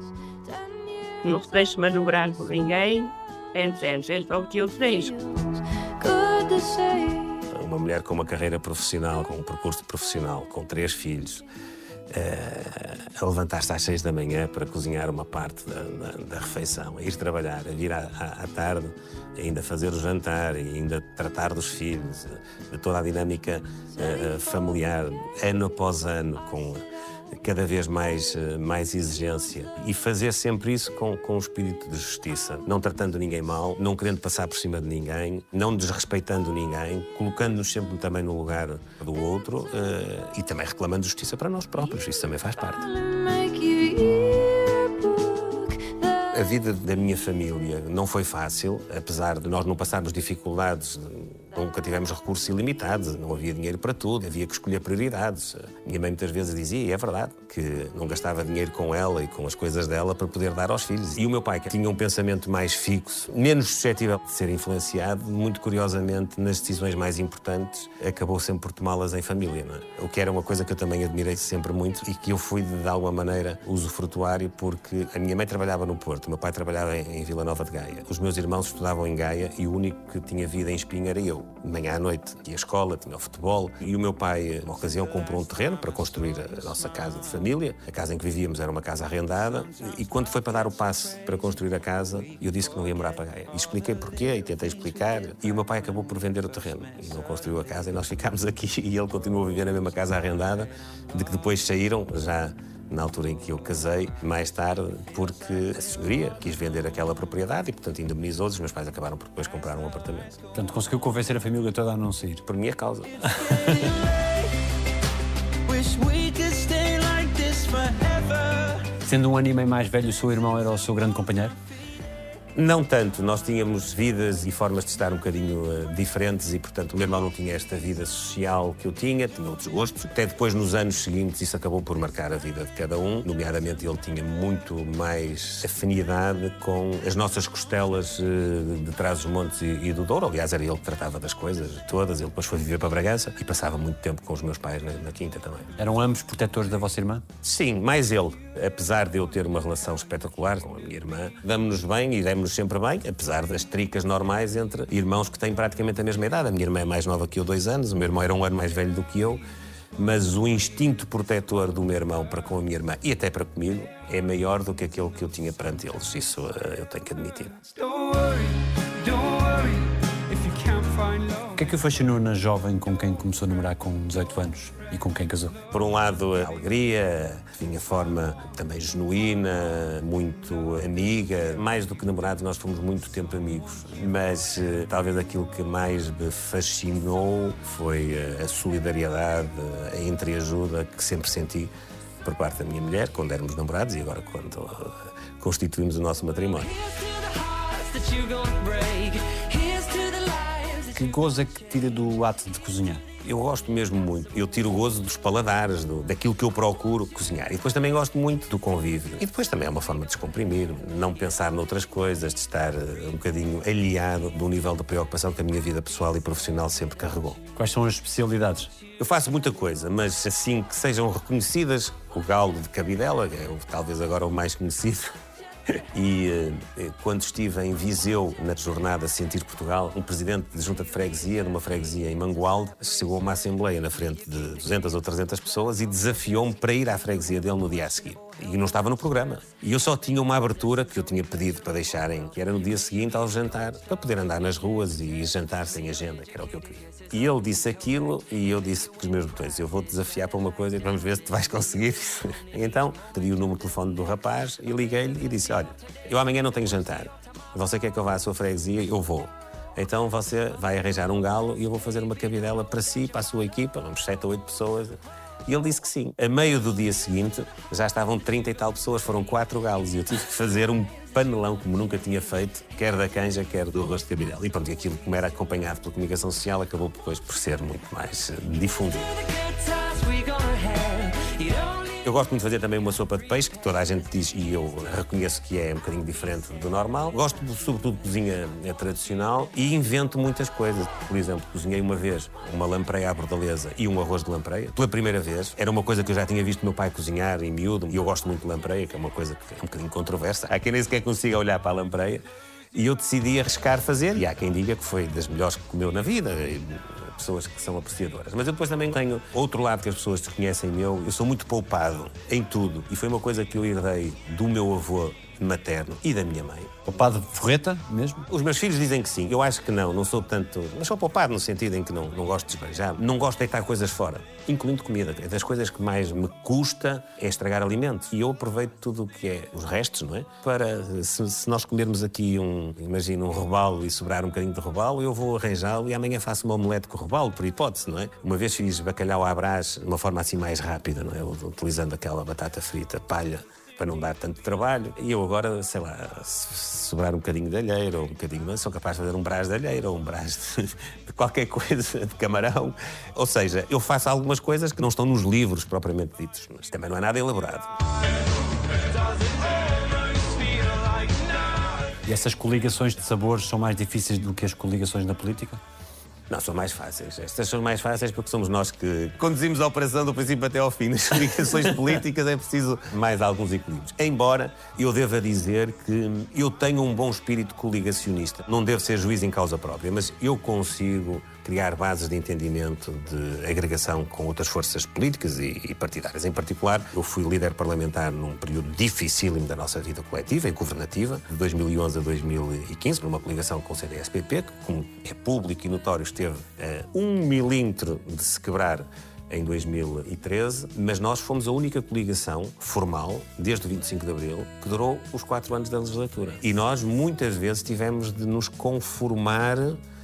não se deixe manobrar por ninguém, etc. É o que eu desejo. Uma mulher com uma carreira profissional, com um percurso profissional, com três filhos, a levantar-se às seis da manhã para cozinhar uma parte da, da, da refeição, a ir trabalhar, a vir à, à, à, tarde, ainda fazer o jantar, ainda tratar dos filhos, de toda a dinâmica uh, familiar, ano após ano, com cada vez mais, mais exigência. E fazer sempre isso com, com um espírito de justiça, não tratando ninguém mal, não querendo passar por cima de ninguém, não desrespeitando ninguém, colocando-nos sempre também no lugar do outro uh, e também reclamando justiça para nós próprios, isso também faz parte. A vida da minha família não foi fácil, apesar de nós não passarmos dificuldades Nunca tivemos recursos ilimitados, não havia dinheiro para tudo, havia que escolher prioridades. Minha mãe muitas vezes dizia, e é verdade, que não gastava dinheiro com ela e com as coisas dela para poder dar aos filhos. E o meu pai, que tinha um pensamento mais fixo, menos suscetível de ser influenciado, muito curiosamente, nas decisões mais importantes, acabou sempre por tomá-las em família. É? O que era uma coisa que eu também admirei sempre muito e que eu fui, de, alguma maneira, usufrutuário, porque a minha mãe trabalhava no Porto, o meu pai trabalhava em, em Vila Nova de Gaia. Os meus irmãos estudavam em Gaia e o único que tinha vida em Espinho era eu de manhã à noite. Tinha escola, tinha o futebol. E o meu pai, numa ocasião, comprou um terreno para construir a nossa casa de família. A casa em que vivíamos era uma casa arrendada. E quando foi para dar o passe para construir a casa, eu disse que não ia morar para Gaia. E expliquei porquê e tentei explicar. E o meu pai acabou por vender o terreno. E não construiu a casa e nós ficámos aqui. E ele continuou a viver na mesma casa arrendada, de que depois saíram já na altura em que eu casei, mais tarde, porque a senhoria quis vender aquela propriedade e, portanto, indemnizou-os. Os meus pais acabaram por depois comprar um apartamento. Portanto, conseguiu convencer a família toda a não sair? Por minha causa. Sendo um ano e meio mais velho, o seu irmão era o seu grande companheiro? Não tanto, nós tínhamos vidas e formas de estar um bocadinho uh, diferentes e, portanto, o meu irmão não tinha esta vida social que eu tinha, tinha outros gostos. Até depois, nos anos seguintes, isso acabou por marcar a vida de cada um. Nomeadamente, ele tinha muito mais afinidade com as nossas costelas uh, de trás dos montes e, e, do Douro. Aliás, era ele que tratava das coisas todas. Ele depois foi viver para Bragança e passava muito tempo com os meus pais na, na quinta também. Eram ambos protetores da vossa irmã? Sim, mais ele. Apesar de eu ter uma relação espetacular com a minha irmã, damos-nos bem e demos-nos sempre bem, apesar das tricas normais entre irmãos que têm praticamente a mesma idade. A minha irmã é mais nova que eu, dois anos, o meu irmão era um ano mais velho do que eu, mas o instinto protetor do meu irmão para com a minha irmã e até para comigo é maior do que aquele que eu tinha perante eles. Isso uh, eu tenho que admitir. Don't worry, don't worry. O que é que o fascinou na jovem com quem começou a namorar com 18 anos e com quem casou? Por um lado, a alegria, tinha forma também genuína, muito amiga. Mais do que namorados, nós fomos muito tempo amigos. Mas uh, talvez aquilo que mais me fascinou foi uh, a solidariedade, a entreajuda que sempre senti por parte da minha mulher, quando éramos namorados e agora quando uh, constituímos o nosso matrimónio. Que gozo é que tira do ato de cozinhar? Eu gosto mesmo muito. Eu tiro o gozo dos paladares, do, daquilo que eu procuro cozinhar. E depois também gosto muito do convívio. E depois também é uma forma de descomprimir, não pensar noutras coisas, de estar eh, um bocadinho aliado do nível de preocupação que a minha vida pessoal e profissional sempre carregou. Quais são as especialidades? Eu faço muita coisa, mas assim que sejam reconhecidas, o galo de Cabidela, que é talvez agora o mais conhecido, e eh, quando estive em Viseu, na jornada Sentir Portugal, um presidente de junta de freguesia, numa freguesia em Mangualde, chegou a uma assembleia na frente de 200 ou 300 pessoas e desafiou-me para ir à freguesia dele no dia a seguir. E não estava no programa. E eu só tinha uma abertura que eu tinha pedido para deixarem, que era no dia seguinte ao jantar, para poder andar nas ruas e jantar sem agenda, que era o que eu queria. E ele disse aquilo e eu disse com os meus botões: Eu vou-te desafiar para uma coisa e vamos ver se tu vais conseguir. então pedi o número de telefone do rapaz e liguei-lhe e disse: Olha, eu amanhã não tenho jantar. Você quer que eu vá à sua freguesia? Eu vou. Então você vai arranjar um galo e eu vou fazer uma cabidela para si, para a sua equipa, vamos sete ou oito pessoas. E ele disse que sim. A meio do dia seguinte, já estavam 30 e tal pessoas, foram quatro galos, e eu tive que fazer um panelão como nunca tinha feito, quer da canja, quer do rosto de cabidela. E pronto, e aquilo como era acompanhado pela comunicação social acabou depois por ser muito mais eh, difundido. Eu gosto muito de fazer também uma sopa de peixe, que toda a gente diz e eu reconheço que é um bocadinho diferente do normal. Gosto, sobretudo, de cozinha é tradicional e invento muitas coisas. Por exemplo, cozinhei uma vez uma lampreia à bordaleza e um arroz de lampreia. Pela primeira vez. Era uma coisa que eu já tinha visto meu pai cozinhar em miúdo e eu gosto muito de lampreia, que é uma coisa que é um bocadinho controversa. Há quem nem sequer consiga olhar para a lampreia. E eu decidi arriscar fazer, e há quem diga que foi das melhores que comeu na vida pessoas que são apreciadoras. Mas eu depois também tenho outro lado que as pessoas desconhecem meu. Eu sou muito poupado em tudo. E foi uma coisa que eu herdei do meu avô materno e da minha mãe. Poupado de forreta mesmo? Os meus filhos dizem que sim. Eu acho que não. Não sou tanto. Mas sou poupado no sentido em que não, não gosto de esbanjar. Não gosto de deitar coisas fora, incluindo comida. É das coisas que mais me custa é estragar alimentos. E eu aproveito tudo o que é os restos, não é? Para, se, se nós comermos aqui um, imagina, um robalo e sobrar um bocadinho de robalo, eu vou arranjá-lo e amanhã faço uma omelete com por hipótese, não é? Uma vez fiz bacalhau à brás de uma forma assim mais rápida, não é? Utilizando aquela batata frita, palha para não dar tanto trabalho. E eu agora, sei lá, se sobrar um bocadinho de alheira ou um bocadinho, sou capaz de fazer um brás de alheira ou um brás de, de qualquer coisa, de camarão. Ou seja, eu faço algumas coisas que não estão nos livros propriamente ditos, mas também não é nada elaborado. E essas coligações de sabores são mais difíceis do que as coligações na política? Não, são mais fáceis. Estas são mais fáceis porque somos nós que conduzimos a operação do princípio até ao fim. Nas comunicações políticas é preciso mais alguns equilíbrios. Embora eu deva dizer que eu tenho um bom espírito coligacionista. Não devo ser juiz em causa própria, mas eu consigo criar bases de entendimento, de agregação com outras forças políticas e, partidárias. Em particular, eu fui líder parlamentar num período dificílimo da nossa vida coletiva e governativa, de 2011 a 2015, numa coligação com o CDS-PP, que, como é público e notório, esteve a um milímetro de se quebrar em 2013, mas nós fomos a única coligação formal, desde o 25 de Abril, que durou os quatro anos da legislatura. E nós, muitas vezes, tivemos de nos conformar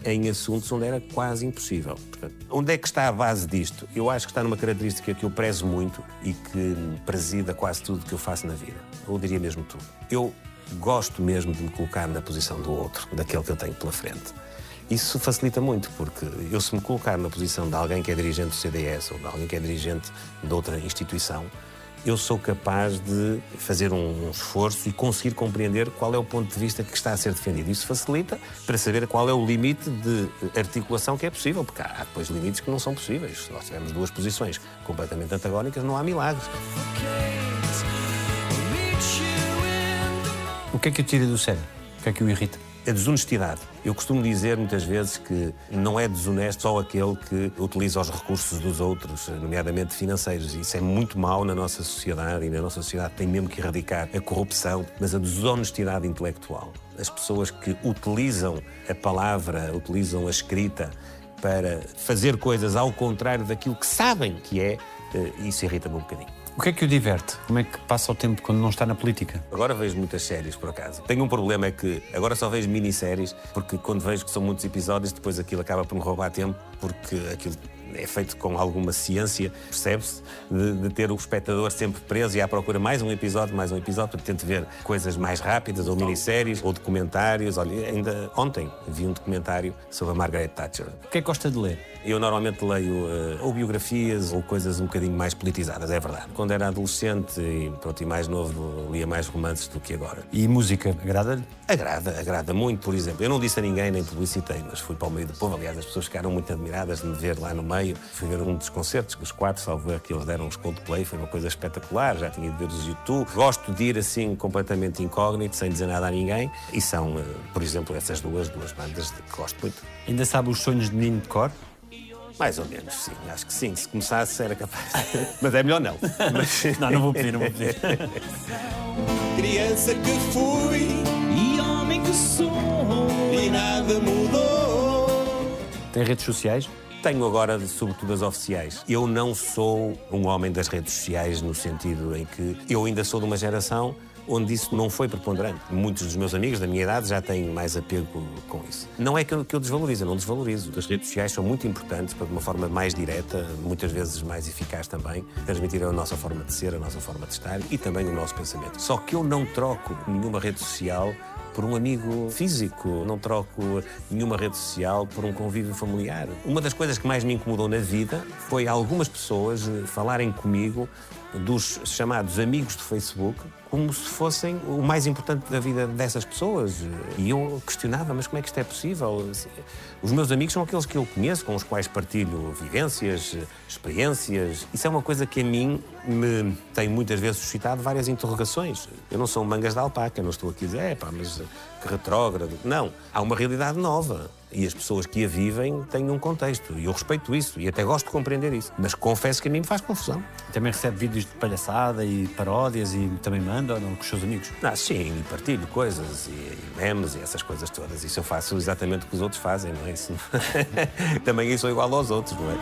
em assuntos onde era quase impossível. Portanto, onde é que está a base disto? Eu acho que está numa característica que eu prezo muito e que presida quase tudo que eu faço na vida. Ou diria mesmo tudo. Eu gosto mesmo de me colocar na posição do outro, daquele que eu tenho pela frente. Isso facilita muito, porque eu, se me colocar na posição de alguém que é dirigente do CDS ou de alguém que é dirigente de outra instituição, eu sou capaz de fazer um esforço e conseguir compreender qual é o ponto de vista que está a ser defendido. Isso facilita para saber qual é o limite de articulação que é possível, porque há depois limites que não são possíveis. Se nós tivermos duas posições completamente antagónicas, não há milagres. O que é que o tira do sério? O que é que o irrita? A desonestidade. Eu costumo dizer muitas vezes que não é desonesto só aquele que utiliza os recursos dos outros, nomeadamente financeiros. Isso é muito mau na nossa sociedade e na nossa sociedade tem mesmo que erradicar a corrupção, mas a desonestidade intelectual. As pessoas que utilizam a palavra, utilizam a escrita para fazer coisas ao contrário daquilo que sabem que é, eh, isso irrita-me um bocadinho. O que é que o diverte? Como é que passa o tempo quando não está na política? Agora vejo muitas séries, por acaso. Tenho um problema, é que agora só vejo minisséries, porque quando vejo que são muitos episódios, depois aquilo acaba por me roubar tempo, porque aquilo é feito com alguma ciência, percebe-se, de, de, ter o espectador sempre preso e à procura mais um episódio, mais um episódio, porque tento ver coisas mais rápidas, ou minisséries, ou documentários. Olha, ainda ontem vi um documentário sobre a Margaret Thatcher. O que é que gosta de ler? Eu normalmente leio uh, ou biografias ou coisas um bocadinho mais politizadas, é verdade. Quando era adolescente e, pronto, e mais novo, lia mais romances do que agora. E música, agrada-lhe? Agrada, agrada muito, por exemplo. Eu não disse a ninguém, nem publicitei, mas fui para o meio do povo. Aliás, as pessoas ficaram muito admiradas de me ver lá no meio. Fui ver um dos concertos, que os quatro, salvo ver que eles deram os Coldplay, foi uma coisa espetacular. Já tinha de ver os YouTube. Gosto de ir assim completamente incógnito, sem dizer nada a ninguém. E são, uh, por exemplo, essas duas, duas bandas que gosto muito. Ainda sabe os sonhos de menino de cor? Mais ou menos, sim. Acho que sim. Se começasse, era capaz. Mas é melhor não. Mas... Não, não vou pedir, não vou pedir. Criança que fui e homem que sou e nada mudou. Tem redes sociais? Tenho agora, sobretudo, as oficiais. Eu não sou um homem das redes sociais no sentido em que eu ainda sou de uma geração onde isso não foi preponderante. Muitos dos meus amigos da minha idade já têm mais apego com isso. Não é que eu, que eu eu não desvalorizo. As redes sociais são muito importantes para, de uma forma mais direta, muitas vezes mais eficaz também, transmitir a nossa forma de ser, a nossa forma de estar e também o nosso pensamento. Só que eu não troco nenhuma rede social por um amigo físico, não troco nenhuma rede social por um convívio familiar. Uma das coisas que mais me incomodou na vida foi algumas pessoas falarem comigo dos chamados amigos do Facebook como se fossem o mais importante da vida dessas pessoas. E eu questionava, mas como é que isto é possível? Os meus amigos são aqueles que eu conheço, com os quais partilho vivências, experiências. Isso é uma coisa que a mim me tem muitas vezes suscitado várias interrogações. Eu não sou mangas de alpaca, não estou aqui a dizer, é pá, mas que retrógrado. Não, há uma realidade nova e as pessoas que a vivem têm um contexto. E eu respeito isso e até gosto de compreender isso. Mas confesso que a mim me faz confusão. Também recebe vídeos de palhaçada e paródias e também manda ou não, com os seus amigos? Ah, sim, e partilho coisas e, e memes e essas coisas todas. Isso eu faço exatamente o que os outros fazem, não é? Isso também eu sou igual aos outros, não é?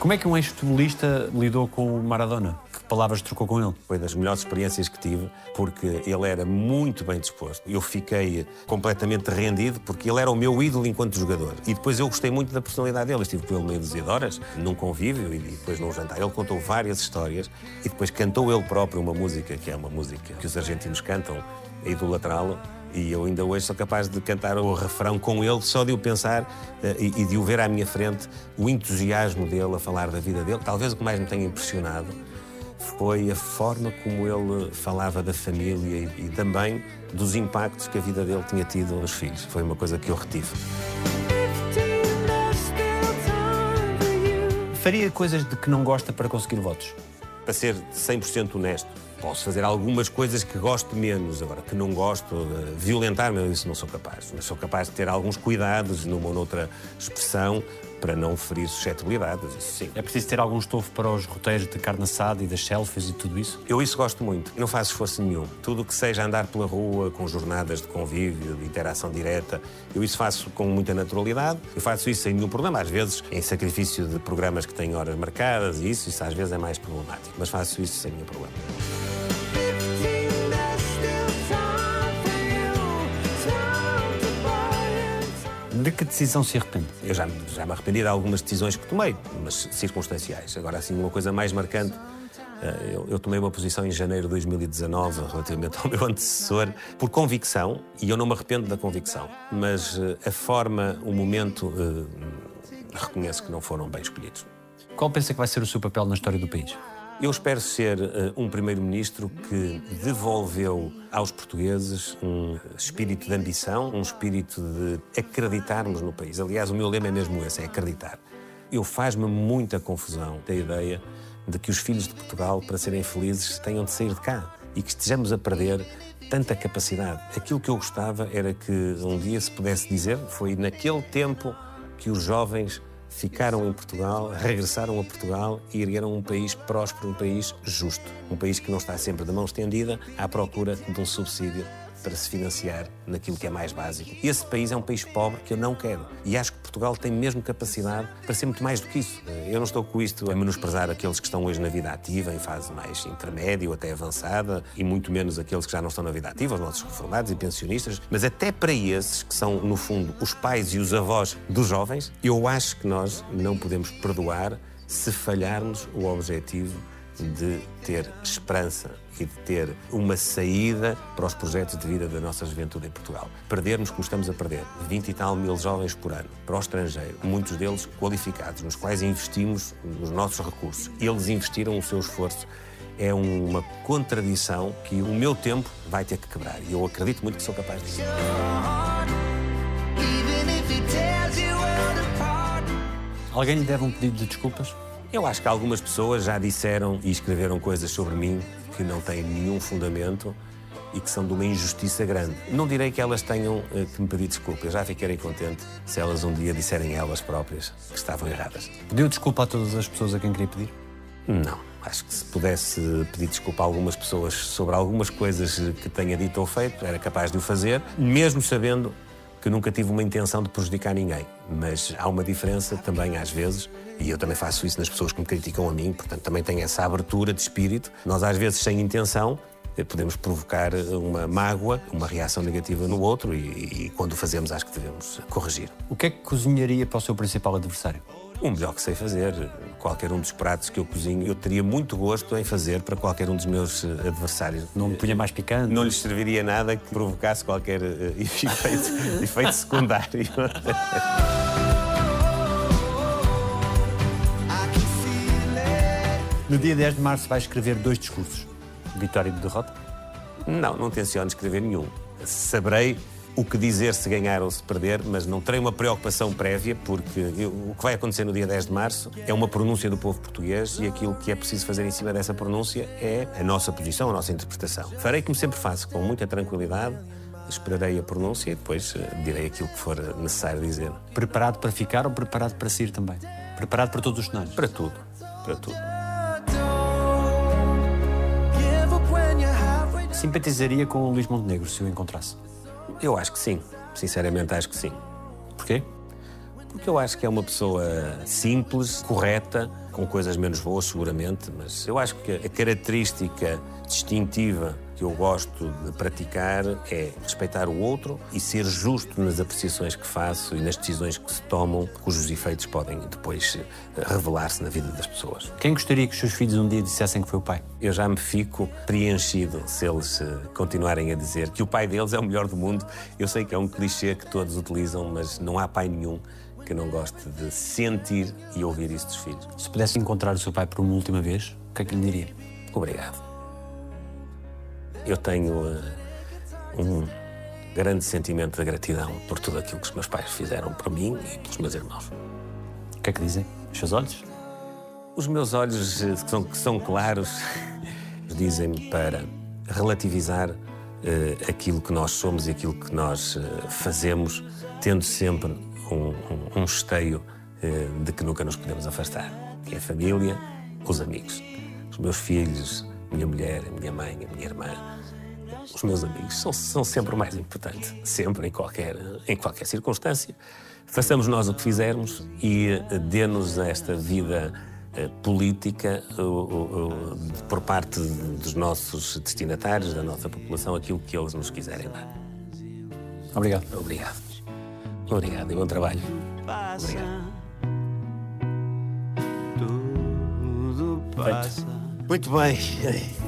Como é que um ex-futebolista lidou com o Maradona? Palavras trocou com ele? Foi das melhores experiências que tive, porque ele era muito bem disposto. Eu fiquei completamente rendido, porque ele era o meu ídolo enquanto jogador. E depois eu gostei muito da personalidade dele. estive com ele meio dúzia de horas, num convívio e depois num jantar. Ele contou várias histórias e depois cantou ele próprio uma música, que é uma música que os argentinos cantam, a idolatrá-lo. E eu ainda hoje sou capaz de cantar o refrão com ele, só de o pensar uh, e, e, de o ver à minha frente, o entusiasmo dele a falar da vida dele. Talvez o que mais me tenha impressionado foi a forma como ele falava da família e, e também dos impactos que a vida dele tinha tido nos filhos. Foi uma coisa que eu retive. Faria coisas de que não gosta para conseguir votos? Para ser 100% honesto, Posso fazer algumas coisas que gosto menos, agora que não gosto, de violentar-me, isso não sou capaz. Mas sou capaz de ter alguns cuidados numa ou noutra expressão para não ferir suscetibilidades, isso sim. É preciso ter algum estofo para os roteiros de carne assada e das selfies e tudo isso? Eu isso gosto muito. Não faço esforço nenhum. Tudo o que seja andar pela rua com jornadas de convívio, de interação direta, eu isso faço com muita naturalidade. Eu faço isso sem nenhum problema. Às vezes, em sacrifício de programas que têm horas marcadas e isso, isso às vezes é mais problemático. Mas faço isso sem nenhum problema. De que decisão se arrepende? Eu já, já me arrependi de algumas decisões que tomei, mas circunstanciais. Agora, assim, uma coisa mais marcante, Eh, Eu, eu tomei uma posição em janeiro de 2019 relativamente ao meu antecessor por convicção, e eu não me arrependo da convicção, mas eh, a forma, o momento, eh, reconheço que não foram bem escolhidos. Qual pensa que vai ser o seu papel na história do país? Eu espero ser eh, um primeiro-ministro que devolveu aos portugueses um espírito de ambição, um espírito de acreditarmos no país. Aliás, o meu lema é mesmo esse, é acreditar. Eu faz-me muita confusão a ideia de que os filhos de Portugal, para serem felizes, tenham de sair de cá e que estejamos a perder tanta capacidade. Aquilo que eu gostava era que um dia se pudesse dizer, foi naquele tempo que os jovens ficaram em Portugal, regressaram a Portugal e ergueram um país próspero, um país justo. Um país que não está sempre de mão estendida à procura de um subsídio para se financiar naquilo que é mais básico. Esse país é um país pobre que eu não quero. E acho que Portugal tem mesmo capacidade para ser muito mais do que isso. Eu não estou com isto a menosprezar aqueles que estão hoje na vida ativa, em fase mais intermédia ou até avançada, e muito menos aqueles que já não estão na vida ativa, os nossos reformados e pensionistas. Mas até para esses, que são, no fundo, os pais e os avós dos jovens, eu acho que nós não podemos perdoar se falharmos o objetivo de ter esperança e de ter uma saída para os projetos de vida da nossa juventude em Portugal. Perdermos, como estamos a perder, 20 e tal mil jovens por ano para o estrangeiro, muitos deles qualificados, nos quais investimos nos nossos recursos. Eles investiram o seu esforço. É uma contradição que o meu tempo vai ter que quebrar. E eu acredito muito que sou capaz disso. Alguém lhe deve um pedido de desculpas? Eu acho que algumas pessoas já disseram e escreveram coisas sobre mim que não têm nenhum fundamento e que são de uma injustiça grande. Não direi que elas tenham eh, que me pedir desculpa. Eu já ficarei contente se elas um dia disserem elas próprias que estavam erradas. Pediu desculpa a todas as pessoas a quem queria pedir? Não. Acho que se pudesse pedir desculpa a algumas pessoas sobre algumas coisas que tenha dito ou feito, era capaz de o fazer, mesmo sabendo que nunca tive uma intenção de prejudicar ninguém. Mas há uma diferença também, às vezes, e eu também faço isso nas pessoas que me criticam a mim, portanto também tenho essa abertura de espírito. Nós, às vezes, sem intenção, eh, podemos provocar uma mágoa, uma reação negativa no outro, e, e quando o fazemos, acho que devemos corrigir. O que é que cozinharia para o seu principal adversário? O melhor que sei fazer, qualquer um dos pratos que eu cozinho, eu teria muito gosto em fazer para qualquer um dos meus eh, adversários. Não me punha mais picante? Não lhes serviria nada que provocasse qualquer eh, efeito, efeito secundário. No dia 10 de março vai escrever dois discursos. Vitória e derrota? Não, não tenciono escrever nenhum. Saberei o que dizer se ganhar ou se perder, mas não terei uma preocupação prévia, porque eu- o que vai acontecer no dia 10 de março é uma pronúncia do povo português e aquilo que é preciso fazer em cima dessa pronúncia é a nossa posição, a nossa interpretação. Farei como sempre faço, com muita tranquilidade, esperarei a pronúncia e depois eh, direi aquilo que for necessário dizer. Preparado para ficar ou preparado para sair também? Preparado para todos os cenários? Para tudo, para tudo. Simpatizaria com o Luís Montenegro se o encontrasse? Eu acho que sim, sinceramente acho que sim. Porquê? Porque eu acho que é uma pessoa simples, correta, com coisas menos boas, seguramente, mas eu acho que a característica distintiva que eu gosto de praticar é respeitar o outro e ser justo nas apreciações que faço e nas decisões que se tomam, cujos efeitos podem depois eh, revelar-se na vida das pessoas. Quem gostaria que os seus filhos um dia dissessem que foi o pai? Eu já me fico preenchido se eles eh, continuarem a dizer que o pai deles é o melhor do mundo. Eu sei que é um clichê que todos utilizam, mas não há pai nenhum que não goste de sentir e ouvir isso dos filhos. Se pudesse encontrar o seu pai por uma última vez, o que é que lhe diria? Obrigado. Eu tenho eh, um grande sentimento de gratidão por tudo aquilo que os meus pais fizeram por mim e pelos meus irmãos. O que é que dizem? Os seus olhos? Os meus olhos, eh, que são, que são claros, dizem-me para relativizar eh, aquilo que nós somos e aquilo que nós eh, fazemos, tendo sempre um, um, um esteio eh, de que nunca nos podemos afastar, que é a família, os amigos. Os meus filhos, minha mulher, a minha mãe, a minha irmã, os meus amigos são, são sempre o mais importante, sempre, em qualquer, em qualquer circunstância. Façamos nós o que fizermos e eh, dê-nos esta vida eh, política por parte dos nossos destinatários, da nossa população, aquilo que eles nos quiserem dar. Obrigado. Obrigado. Obrigado e bom trabalho. Obrigado. Tudo passa. Muito bem.